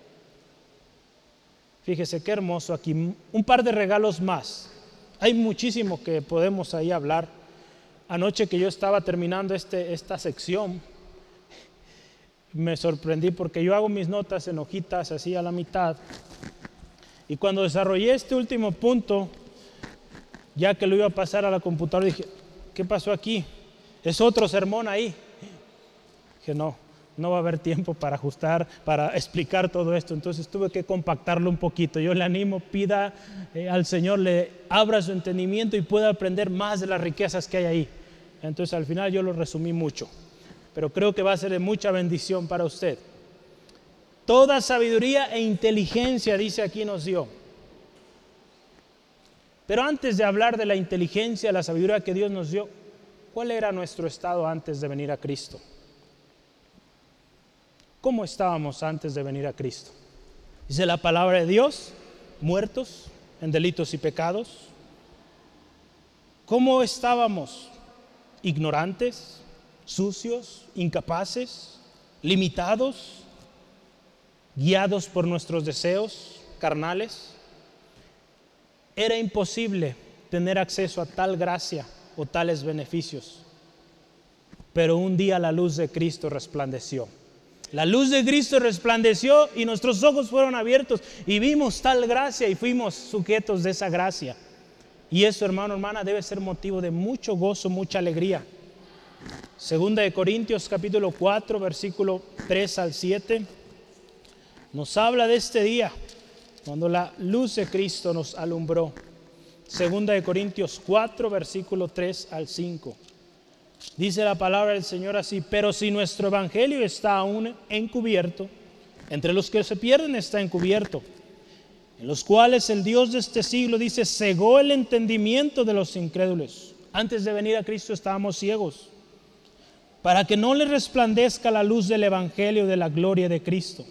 Speaker 1: Fíjese qué hermoso aquí, un par de regalos más. Hay muchísimo que podemos ahí hablar. Anoche que yo estaba terminando este, esta sección, me sorprendí porque yo hago mis notas en hojitas así a la mitad. Y cuando desarrollé este último punto, ya que lo iba a pasar a la computadora, dije, ¿qué pasó aquí? Es otro sermón ahí. Dije, no, no va a haber tiempo para ajustar, para explicar todo esto. Entonces tuve que compactarlo un poquito. Yo le animo, pida eh, al Señor, le abra su entendimiento y pueda aprender más de las riquezas que hay ahí. Entonces al final yo lo resumí mucho pero creo que va a ser de mucha bendición para usted. Toda sabiduría e inteligencia, dice aquí, nos dio. Pero antes de hablar de la inteligencia, la sabiduría que Dios nos dio, ¿cuál era nuestro estado antes de venir a Cristo? ¿Cómo estábamos antes de venir a Cristo? Dice la palabra de Dios, muertos en delitos y pecados. ¿Cómo estábamos? Ignorantes, sucios, incapaces, limitados, guiados por nuestros deseos carnales. Era imposible tener acceso a tal gracia o tales beneficios. Pero un día la luz de Cristo resplandeció. La luz de Cristo resplandeció y nuestros ojos fueron abiertos y vimos tal gracia y fuimos sujetos de esa gracia. Y eso, hermano, hermana, debe ser motivo de mucho gozo, mucha alegría. Segunda de Corintios capítulo 4, versículo 3 al 7, nos habla de este día, cuando la luz de Cristo nos alumbró. Segunda de Corintios 4, versículo 3 al 5. Dice la palabra del Señor así, pero si nuestro evangelio está aún encubierto, entre los que se pierden está encubierto, en los cuales el Dios de este siglo dice, cegó el entendimiento de los incrédulos. Antes de venir a Cristo estábamos ciegos para que no le resplandezca la luz del Evangelio de la gloria de Cristo,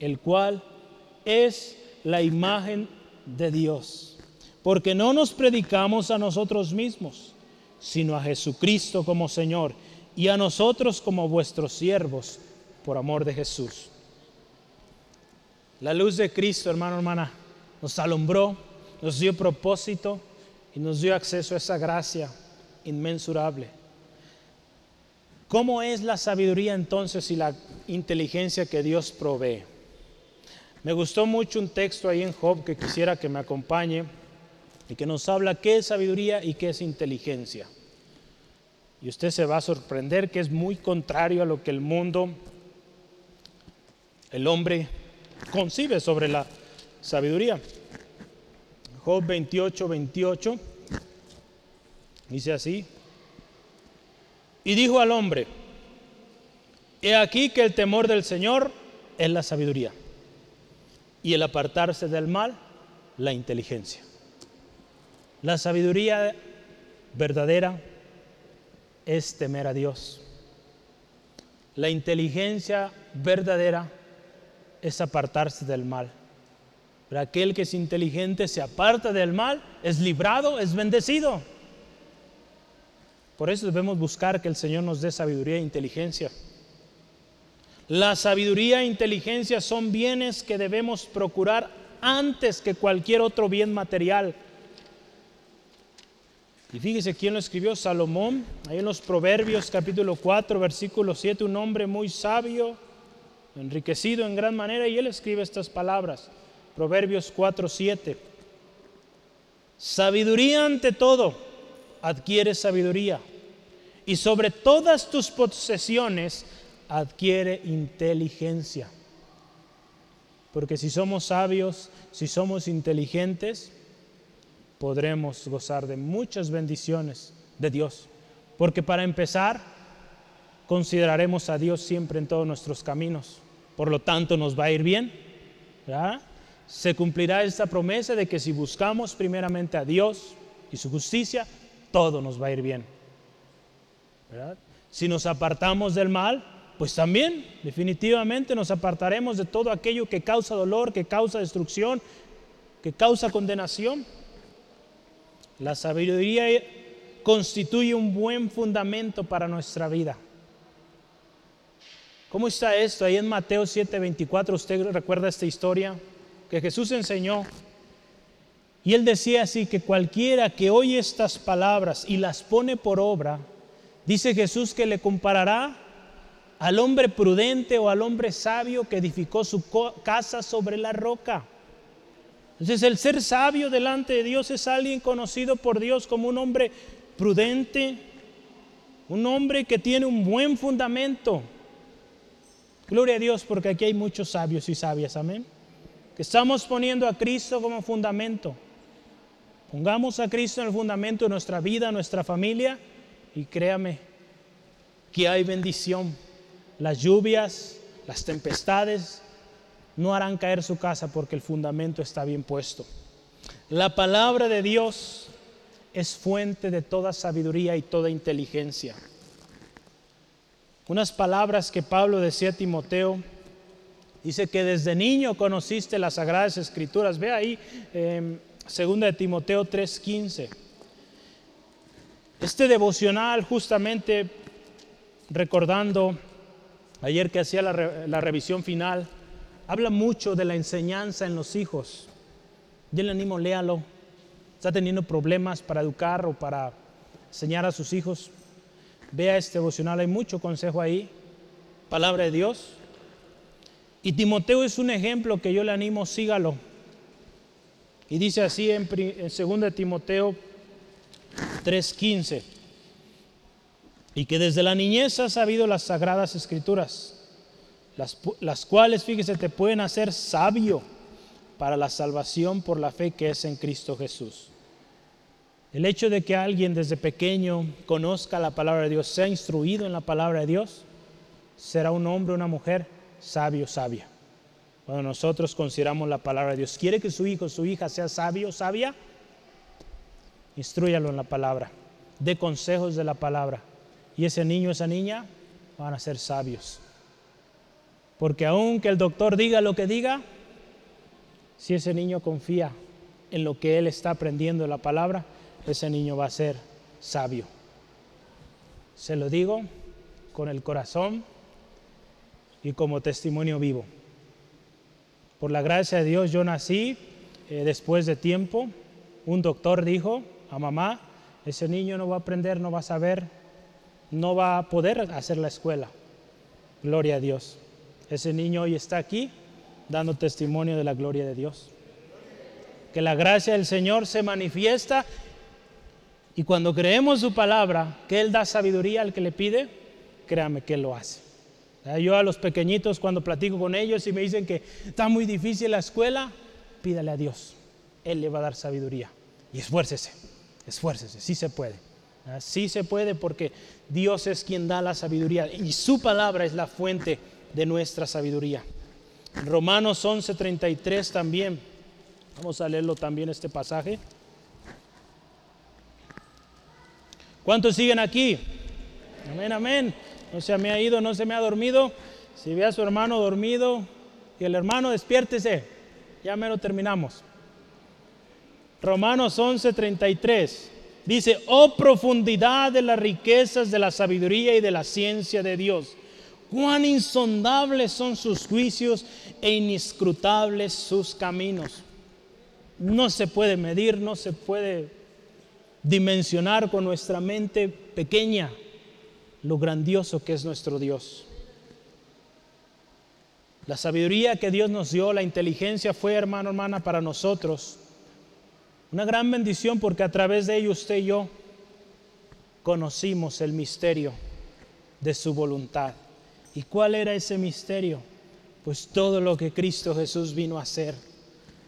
Speaker 1: el cual es la imagen de Dios. Porque no nos predicamos a nosotros mismos, sino a Jesucristo como Señor y a nosotros como vuestros siervos, por amor de Jesús. La luz de Cristo, hermano, hermana, nos alumbró, nos dio propósito y nos dio acceso a esa gracia inmensurable. ¿Cómo es la sabiduría entonces y la inteligencia que Dios provee? Me gustó mucho un texto ahí en Job que quisiera que me acompañe y que nos habla qué es sabiduría y qué es inteligencia. Y usted se va a sorprender que es muy contrario a lo que el mundo, el hombre, concibe sobre la sabiduría. Job 28, 28 dice así, y dijo al hombre, he aquí que el temor del Señor es la sabiduría y el apartarse del mal, la inteligencia. La sabiduría verdadera es temer a Dios. La inteligencia verdadera es apartarse del mal. Pero aquel que es inteligente se aparta del mal, es librado, es bendecido. Por eso debemos buscar que el Señor nos dé sabiduría e inteligencia. La sabiduría e inteligencia son bienes que debemos procurar antes que cualquier otro bien material. Y fíjese quién lo escribió, Salomón, ahí en los Proverbios capítulo 4, versículo 7, un hombre muy sabio, enriquecido en gran manera, y él escribe estas palabras, Proverbios 4, 7. Sabiduría ante todo adquiere sabiduría. Y sobre todas tus posesiones adquiere inteligencia. Porque si somos sabios, si somos inteligentes, podremos gozar de muchas bendiciones de Dios. Porque para empezar, consideraremos a Dios siempre en todos nuestros caminos. Por lo tanto, nos va a ir bien. Se cumplirá esta promesa de que si buscamos primeramente a Dios y su justicia, todo nos va a ir bien. Si nos apartamos del mal, pues también definitivamente nos apartaremos de todo aquello que causa dolor, que causa destrucción, que causa condenación. La sabiduría constituye un buen fundamento para nuestra vida. ¿Cómo está esto? Ahí en Mateo 7:24, usted recuerda esta historia que Jesús enseñó. Y él decía así que cualquiera que oye estas palabras y las pone por obra, dice Jesús que le comparará al hombre prudente o al hombre sabio que edificó su casa sobre la roca. Entonces el ser sabio delante de Dios es alguien conocido por Dios como un hombre prudente, un hombre que tiene un buen fundamento. Gloria a Dios porque aquí hay muchos sabios y sabias, amén. Que estamos poniendo a Cristo como fundamento. Pongamos a Cristo en el fundamento de nuestra vida, nuestra familia y créame que hay bendición las lluvias, las tempestades no harán caer su casa porque el fundamento está bien puesto. La palabra de Dios es fuente de toda sabiduría y toda inteligencia. Unas palabras que Pablo decía a Timoteo, dice que desde niño conociste las sagradas escrituras. Ve ahí, eh, segunda de Timoteo 3:15. Este devocional justamente recordando ayer que hacía la, revisión final, habla mucho de la enseñanza en los hijos. Yo le animo, léalo. Está teniendo problemas para educar o para enseñar a sus hijos. Vea este devocional, hay mucho consejo ahí. Palabra de Dios. Y Timoteo es un ejemplo que yo le animo, sígalo. Y dice así en, en 2 Timoteo 3:15 y que desde la niñez has sabido las sagradas escrituras, las, las, cuales, fíjese, te pueden hacer sabio para la salvación por la fe que es en Cristo Jesús. El hecho de que alguien desde pequeño conozca la palabra de Dios, sea instruido en la palabra de Dios, será un hombre o una mujer sabio, sabia. Cuando nosotros consideramos la palabra de Dios, ¿quiere que su hijo, su hija sea sabio, sabia? Instruyalo en la palabra, dé consejos de la palabra y ese niño, esa niña van a ser sabios. Porque aunque el doctor diga lo que diga, si ese niño confía en lo que él está aprendiendo de la palabra, ese niño va a ser sabio. Se lo digo con el corazón y como testimonio vivo. Por la gracia de Dios yo nací eh, después de tiempo. Un doctor dijo a mamá, ese niño no va a aprender, no va a saber no va a poder hacer la escuela. Gloria a Dios. Ese niño hoy está aquí dando testimonio de la gloria de Dios. Que la gracia del Señor se manifiesta y cuando creemos su palabra, que Él da sabiduría al que le pide, créame que Él lo hace. Yo a los pequeñitos cuando platico con ellos y me dicen que está muy difícil la escuela, pídale a Dios. Él le va a dar sabiduría. Y esfuércese, esfuércese, sí se puede. Sí se puede porque Dios es quien da la sabiduría y su palabra es la fuente de nuestra sabiduría. Romanos 11:33 también. Vamos a leerlo también este pasaje. ¿Cuántos siguen aquí? Amén, amén. No se me ha ido, no se me ha dormido. Si ve a su hermano dormido y el hermano despiértese, ya me lo terminamos. Romanos 11:33. Dice, oh profundidad de las riquezas de la sabiduría y de la ciencia de Dios. Cuán insondables son sus juicios e inescrutables sus caminos. No se puede medir, no se puede dimensionar con nuestra mente pequeña lo grandioso que es nuestro Dios. La sabiduría que Dios nos dio, la inteligencia fue, hermano, hermana, para nosotros una gran bendición porque a través de ello usted y yo conocimos el misterio de su voluntad. ¿Y cuál era ese misterio? Pues todo lo que Cristo Jesús vino a hacer.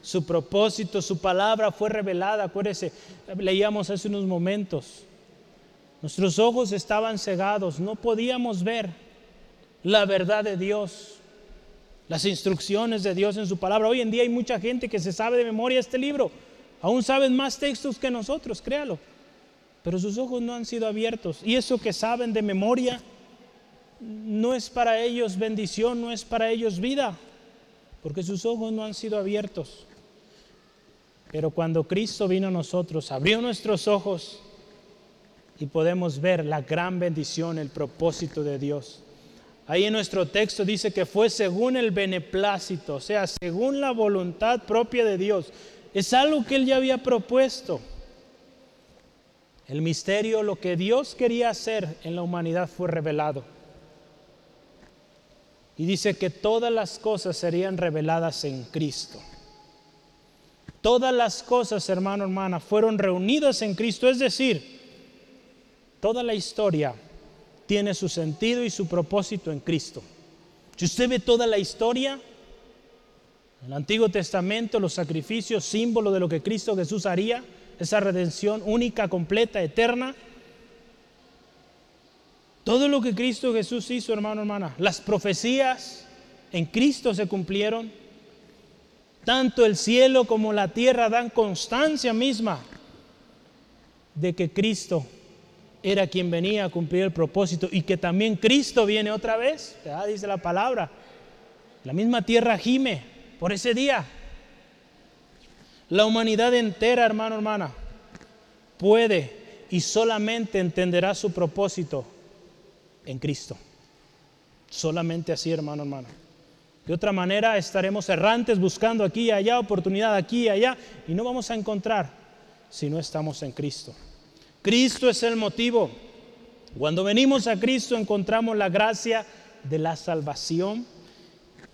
Speaker 1: Su propósito, su palabra fue revelada. Acuérdese, leíamos hace unos momentos. Nuestros ojos estaban cegados, no podíamos ver la verdad de Dios, las instrucciones de Dios en su palabra. Hoy en día hay mucha gente que se sabe de memoria este libro Aún saben más textos que nosotros, créalo. Pero sus ojos no han sido abiertos. Y eso que saben de memoria, no es para ellos bendición, no es para ellos vida, porque sus ojos no han sido abiertos. Pero cuando Cristo vino a nosotros, abrió nuestros ojos y podemos ver la gran bendición, el propósito de Dios. Ahí en nuestro texto dice que fue según el beneplácito, o sea, según la voluntad propia de Dios. Es algo que Él ya había propuesto. El misterio, lo que Dios quería hacer en la humanidad fue revelado. Y dice que todas las cosas serían reveladas en Cristo. Todas las cosas, hermano, hermana, fueron reunidas en Cristo. Es decir, toda la historia tiene su sentido y su propósito en Cristo. Si usted ve toda la historia, el Antiguo Testamento, los sacrificios, símbolo de lo que Cristo Jesús haría, esa redención única, completa, eterna. Todo lo que Cristo Jesús hizo, hermano, hermana, las profecías en Cristo se cumplieron. Tanto el cielo como la tierra dan constancia misma de que Cristo era quien venía a cumplir el propósito y que también Cristo viene otra vez, dice la palabra. La misma tierra gime por ese día. La humanidad entera, hermano, hermana, puede y solamente entenderá su propósito en Cristo. Solamente así, hermano, hermana. De otra manera estaremos errantes buscando aquí y allá, oportunidad aquí y allá, y no vamos a encontrar si no estamos en Cristo. Cristo es el motivo. Cuando venimos a Cristo encontramos la gracia de la salvación,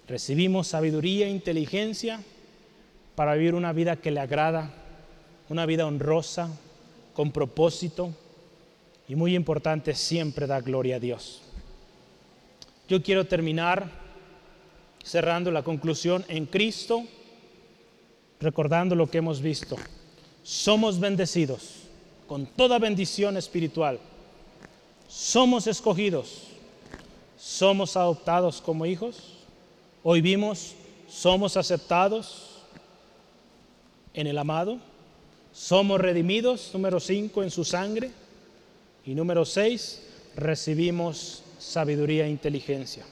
Speaker 1: recibimos sabiduría e inteligencia para vivir una vida que le agrada, una vida honrosa, con propósito y muy importante, siempre da gloria a Dios. Yo quiero terminar cerrando la conclusión en Cristo, recordando lo que hemos visto. Somos bendecidos con toda bendición espiritual. Somos escogidos, somos adoptados como hijos. Hoy vimos, somos aceptados en el amado. Somos redimidos, número 5, en su sangre. Y número 6, recibimos sabiduría e inteligencia.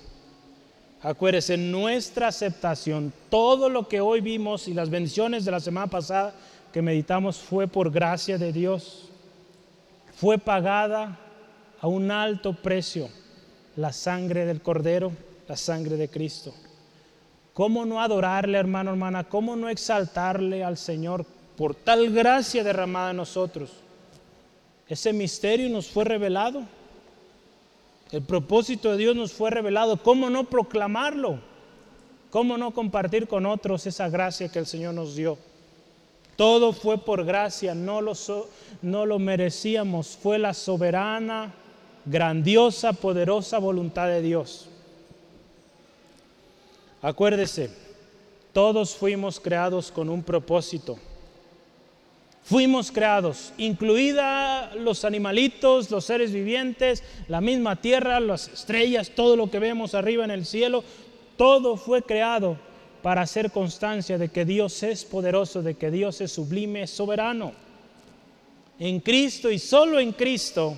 Speaker 1: Acuérdese, nuestra aceptación, todo lo que hoy vimos y las bendiciones de la semana pasada que meditamos fue por gracia de Dios. Fue pagada a un alto precio la sangre del Cordero, la sangre de Cristo. ¿Cómo no adorarle, hermano, hermana? ¿Cómo no exaltarle al Señor por tal gracia derramada en nosotros? Ese misterio nos fue revelado. El propósito de Dios nos fue revelado. ¿Cómo no proclamarlo? ¿Cómo no compartir con otros esa gracia que el Señor nos dio? Todo fue por gracia, no lo, no lo merecíamos. Fue la soberana, grandiosa, poderosa voluntad de Dios. Acuérdese, todos fuimos creados con un propósito. Fuimos creados, incluida los animalitos, los seres vivientes, la misma tierra, las estrellas, todo lo que vemos arriba en el cielo, todo fue creado para hacer constancia de que Dios es poderoso, de que Dios es sublime, soberano. En Cristo y solo en Cristo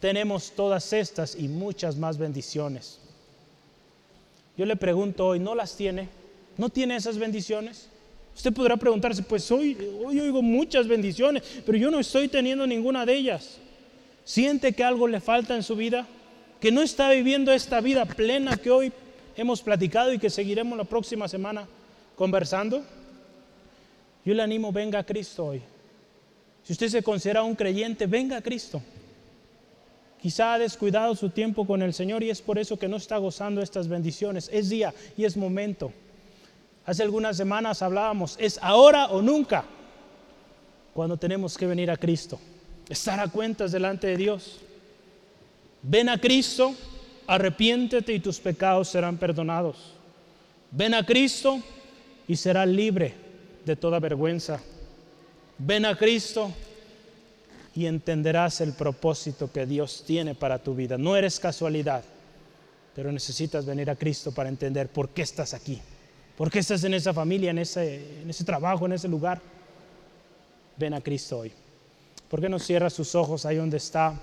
Speaker 1: tenemos todas estas y muchas más bendiciones. Yo le pregunto hoy, ¿no las tiene? ¿No tiene esas bendiciones? Usted podrá preguntarse, pues hoy, hoy oigo muchas bendiciones, pero yo no estoy teniendo ninguna de ellas. ¿Siente que algo le falta en su vida? ¿Que no está viviendo esta vida plena que hoy hemos platicado y que seguiremos la próxima semana conversando? Yo le animo, venga a Cristo hoy. Si usted se considera un creyente, venga a Cristo. Quizá ha descuidado su tiempo con el Señor y es por eso que no está gozando estas bendiciones. Es día y es momento. Hace algunas semanas hablábamos, es ahora o nunca cuando tenemos que venir a Cristo, estar a cuentas delante de Dios. Ven a Cristo, arrepiéntete y tus pecados serán perdonados. Ven a Cristo y serás libre de toda vergüenza. Ven a Cristo y entenderás el propósito que Dios tiene para tu vida. No eres casualidad, pero necesitas venir a Cristo para entender por qué estás aquí, por qué estás en esa familia, en ese, en ese trabajo, en ese lugar. Ven a Cristo hoy. ¿Por qué no cierra sus ojos ahí donde está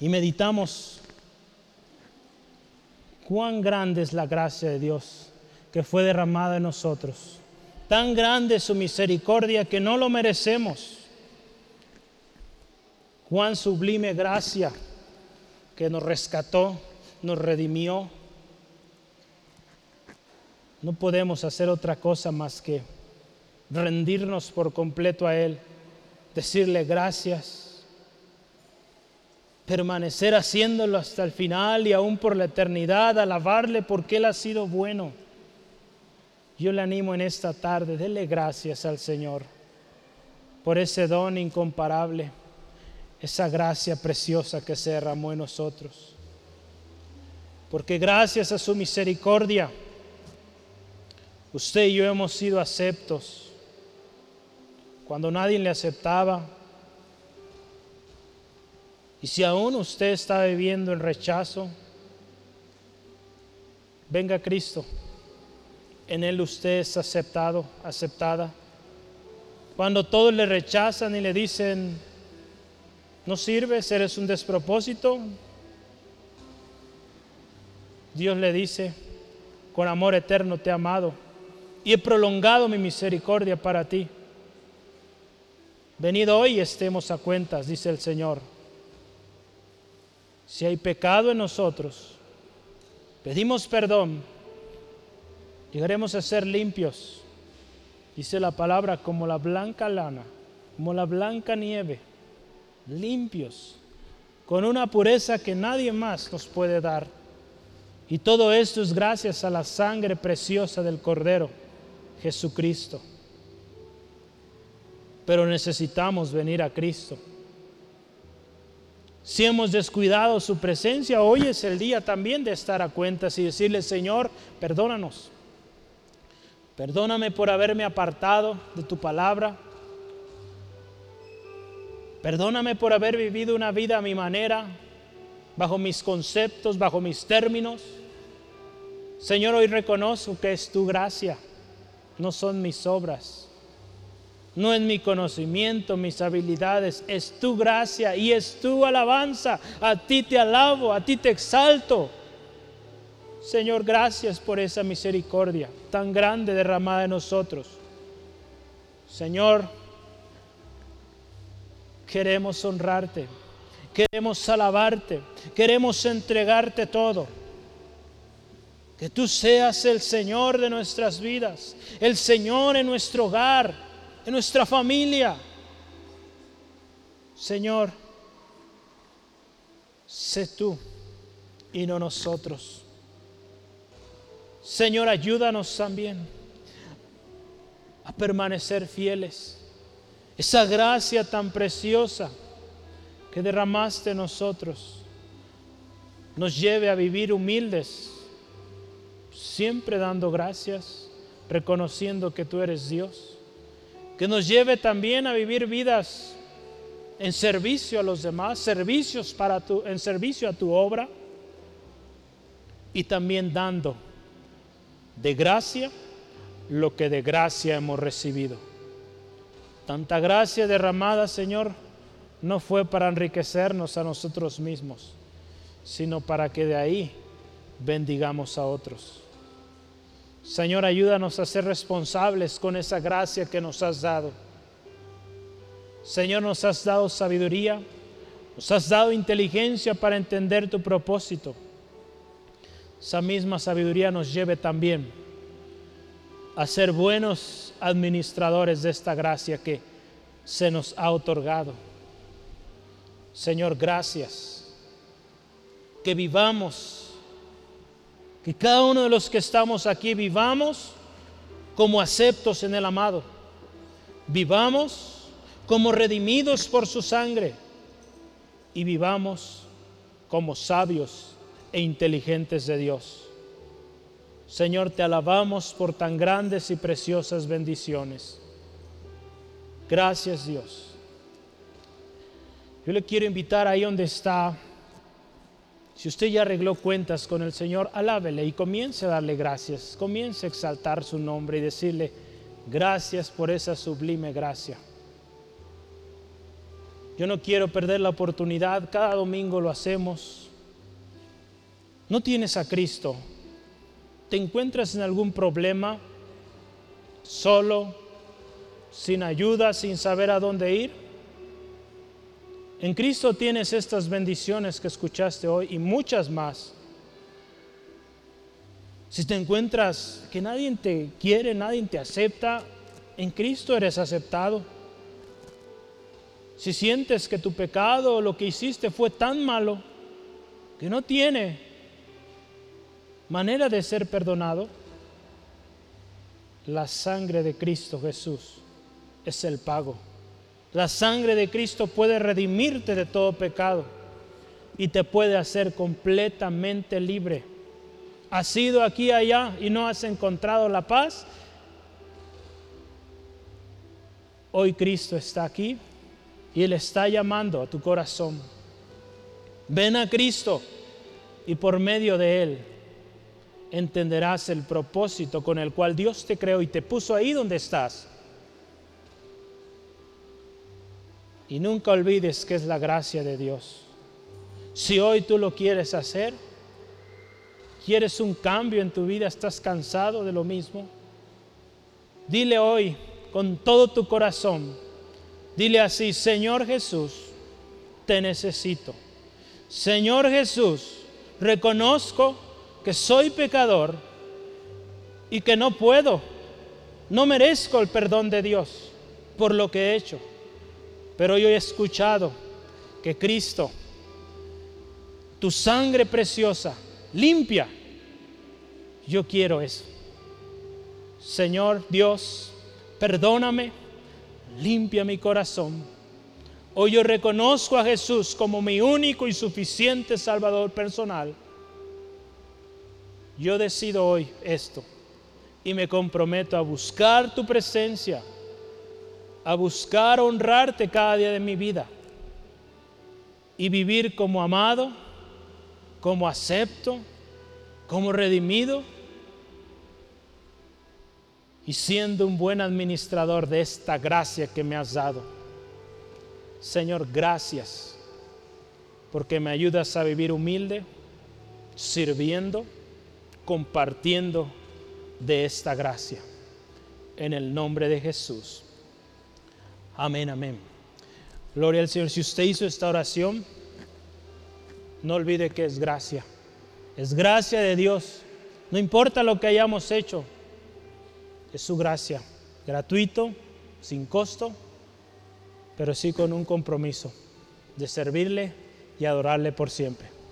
Speaker 1: y meditamos cuán grande es la gracia de Dios que fue derramada en nosotros. Tan grande es su misericordia que no lo merecemos. Cuán sublime gracia que nos rescató, nos redimió. No podemos hacer otra cosa más que rendirnos por completo a Él, decirle gracias, permanecer haciéndolo hasta el final y aún por la eternidad, alabarle porque Él ha sido bueno. Yo le animo en esta tarde, dele gracias al Señor por ese don incomparable, esa gracia preciosa que se derramó en nosotros. Porque gracias a su misericordia, usted y yo hemos sido aceptos. Cuando nadie le aceptaba, y si aún usted está viviendo en rechazo, venga Cristo en Él usted es aceptado, aceptada. Cuando todos le rechazan y le dicen, no sirves, eres un despropósito, Dios le dice, con amor eterno te he amado y he prolongado mi misericordia para ti. Venid hoy estemos a cuentas, dice el Señor. Si hay pecado en nosotros, pedimos perdón Llegaremos a ser limpios, dice la palabra, como la blanca lana, como la blanca nieve, limpios, con una pureza que nadie más nos puede dar. Y todo esto es gracias a la sangre preciosa del Cordero, Jesucristo. Pero necesitamos venir a Cristo. Si hemos descuidado su presencia, hoy es el día también de estar a cuentas y decirle, Señor, perdónanos. Perdóname por haberme apartado de tu palabra. Perdóname por haber vivido una vida a mi manera, bajo mis conceptos, bajo mis términos. Señor, hoy reconozco que es tu gracia, no son mis obras, no es mi conocimiento, mis habilidades, es tu gracia y es tu alabanza. A ti te alabo, a ti te exalto. Señor, gracias por esa misericordia tan grande derramada en nosotros. Señor, queremos honrarte, queremos alabarte, queremos entregarte todo. Que tú seas el Señor de nuestras vidas, el Señor en nuestro hogar, en nuestra familia. Señor, sé tú y no nosotros. Señor, ayúdanos también a permanecer fieles. Esa gracia tan preciosa que derramaste en nosotros nos lleve a vivir humildes, siempre dando gracias, reconociendo que tú eres Dios. Que nos lleve también a vivir vidas en servicio a los demás, servicios para tu, en servicio a tu obra y también dando de gracia lo que de gracia hemos recibido. Tanta gracia derramada, Señor, no fue para enriquecernos a nosotros mismos, sino para que de ahí bendigamos a otros. Señor, ayúdanos a ser responsables con esa gracia que nos has dado. Señor, nos has dado sabiduría, nos has dado inteligencia para entender tu propósito esa misma sabiduría nos lleve también a ser buenos administradores de esta gracia que se nos ha otorgado. Señor, gracias. Que vivamos, que cada uno de los que estamos aquí vivamos como aceptos en el amado. Vivamos como redimidos por su sangre y vivamos como sabios e inteligentes de Dios. Señor, te alabamos por tan grandes y preciosas bendiciones. Gracias Dios. Yo le quiero invitar ahí donde está. Si usted ya arregló cuentas con el Señor, alábele y comience a darle gracias. Comience a exaltar su nombre y decirle gracias por esa sublime gracia. Yo no quiero perder la oportunidad, cada domingo lo hacemos no tienes a Cristo, te encuentras en algún problema, solo, sin ayuda, sin saber a dónde ir, en Cristo tienes estas bendiciones que escuchaste hoy y muchas más. Si te encuentras que nadie te quiere, nadie te acepta, en Cristo eres aceptado. Si sientes que tu pecado o lo que hiciste fue tan malo que no tiene manera de ser perdonado, la sangre de Cristo Jesús es el pago. La sangre de Cristo puede redimirte de todo pecado y te puede hacer completamente libre. Has ido aquí y allá y no has encontrado la paz. Hoy Cristo está aquí y Él está llamando a tu corazón. Ven a Cristo y por medio de Él entenderás el propósito con el cual Dios te creó y te puso ahí donde estás. Y nunca olvides que es la gracia de Dios. Si hoy tú lo quieres hacer, quieres un cambio en tu vida, estás cansado de lo mismo, dile hoy con todo tu corazón, dile así, Señor Jesús, te necesito. Señor Jesús, reconozco que soy pecador y que no puedo, no merezco el perdón de Dios por lo que he hecho. Pero yo he escuchado que Cristo, tu sangre preciosa, limpia. Yo quiero eso. Señor Dios, perdóname, limpia mi corazón. Hoy yo reconozco a Jesús como mi único y suficiente Salvador personal. Yo decido hoy esto y me comprometo a buscar tu presencia a buscar honrarte cada día de mi vida y vivir como amado, como acepto, como redimido y siendo un buen administrador de esta gracia que me has dado. Señor, gracias porque me ayudas a vivir humilde, sirviendo, compartiendo de esta gracia. En el nombre de Jesús. Amén, amén. Gloria al Señor. Si usted hizo esta oración, no olvide que es gracia. Es gracia de Dios. No importa lo que hayamos hecho, es su gracia. Gratuito, sin costo, pero sí con un compromiso de servirle y adorarle por siempre.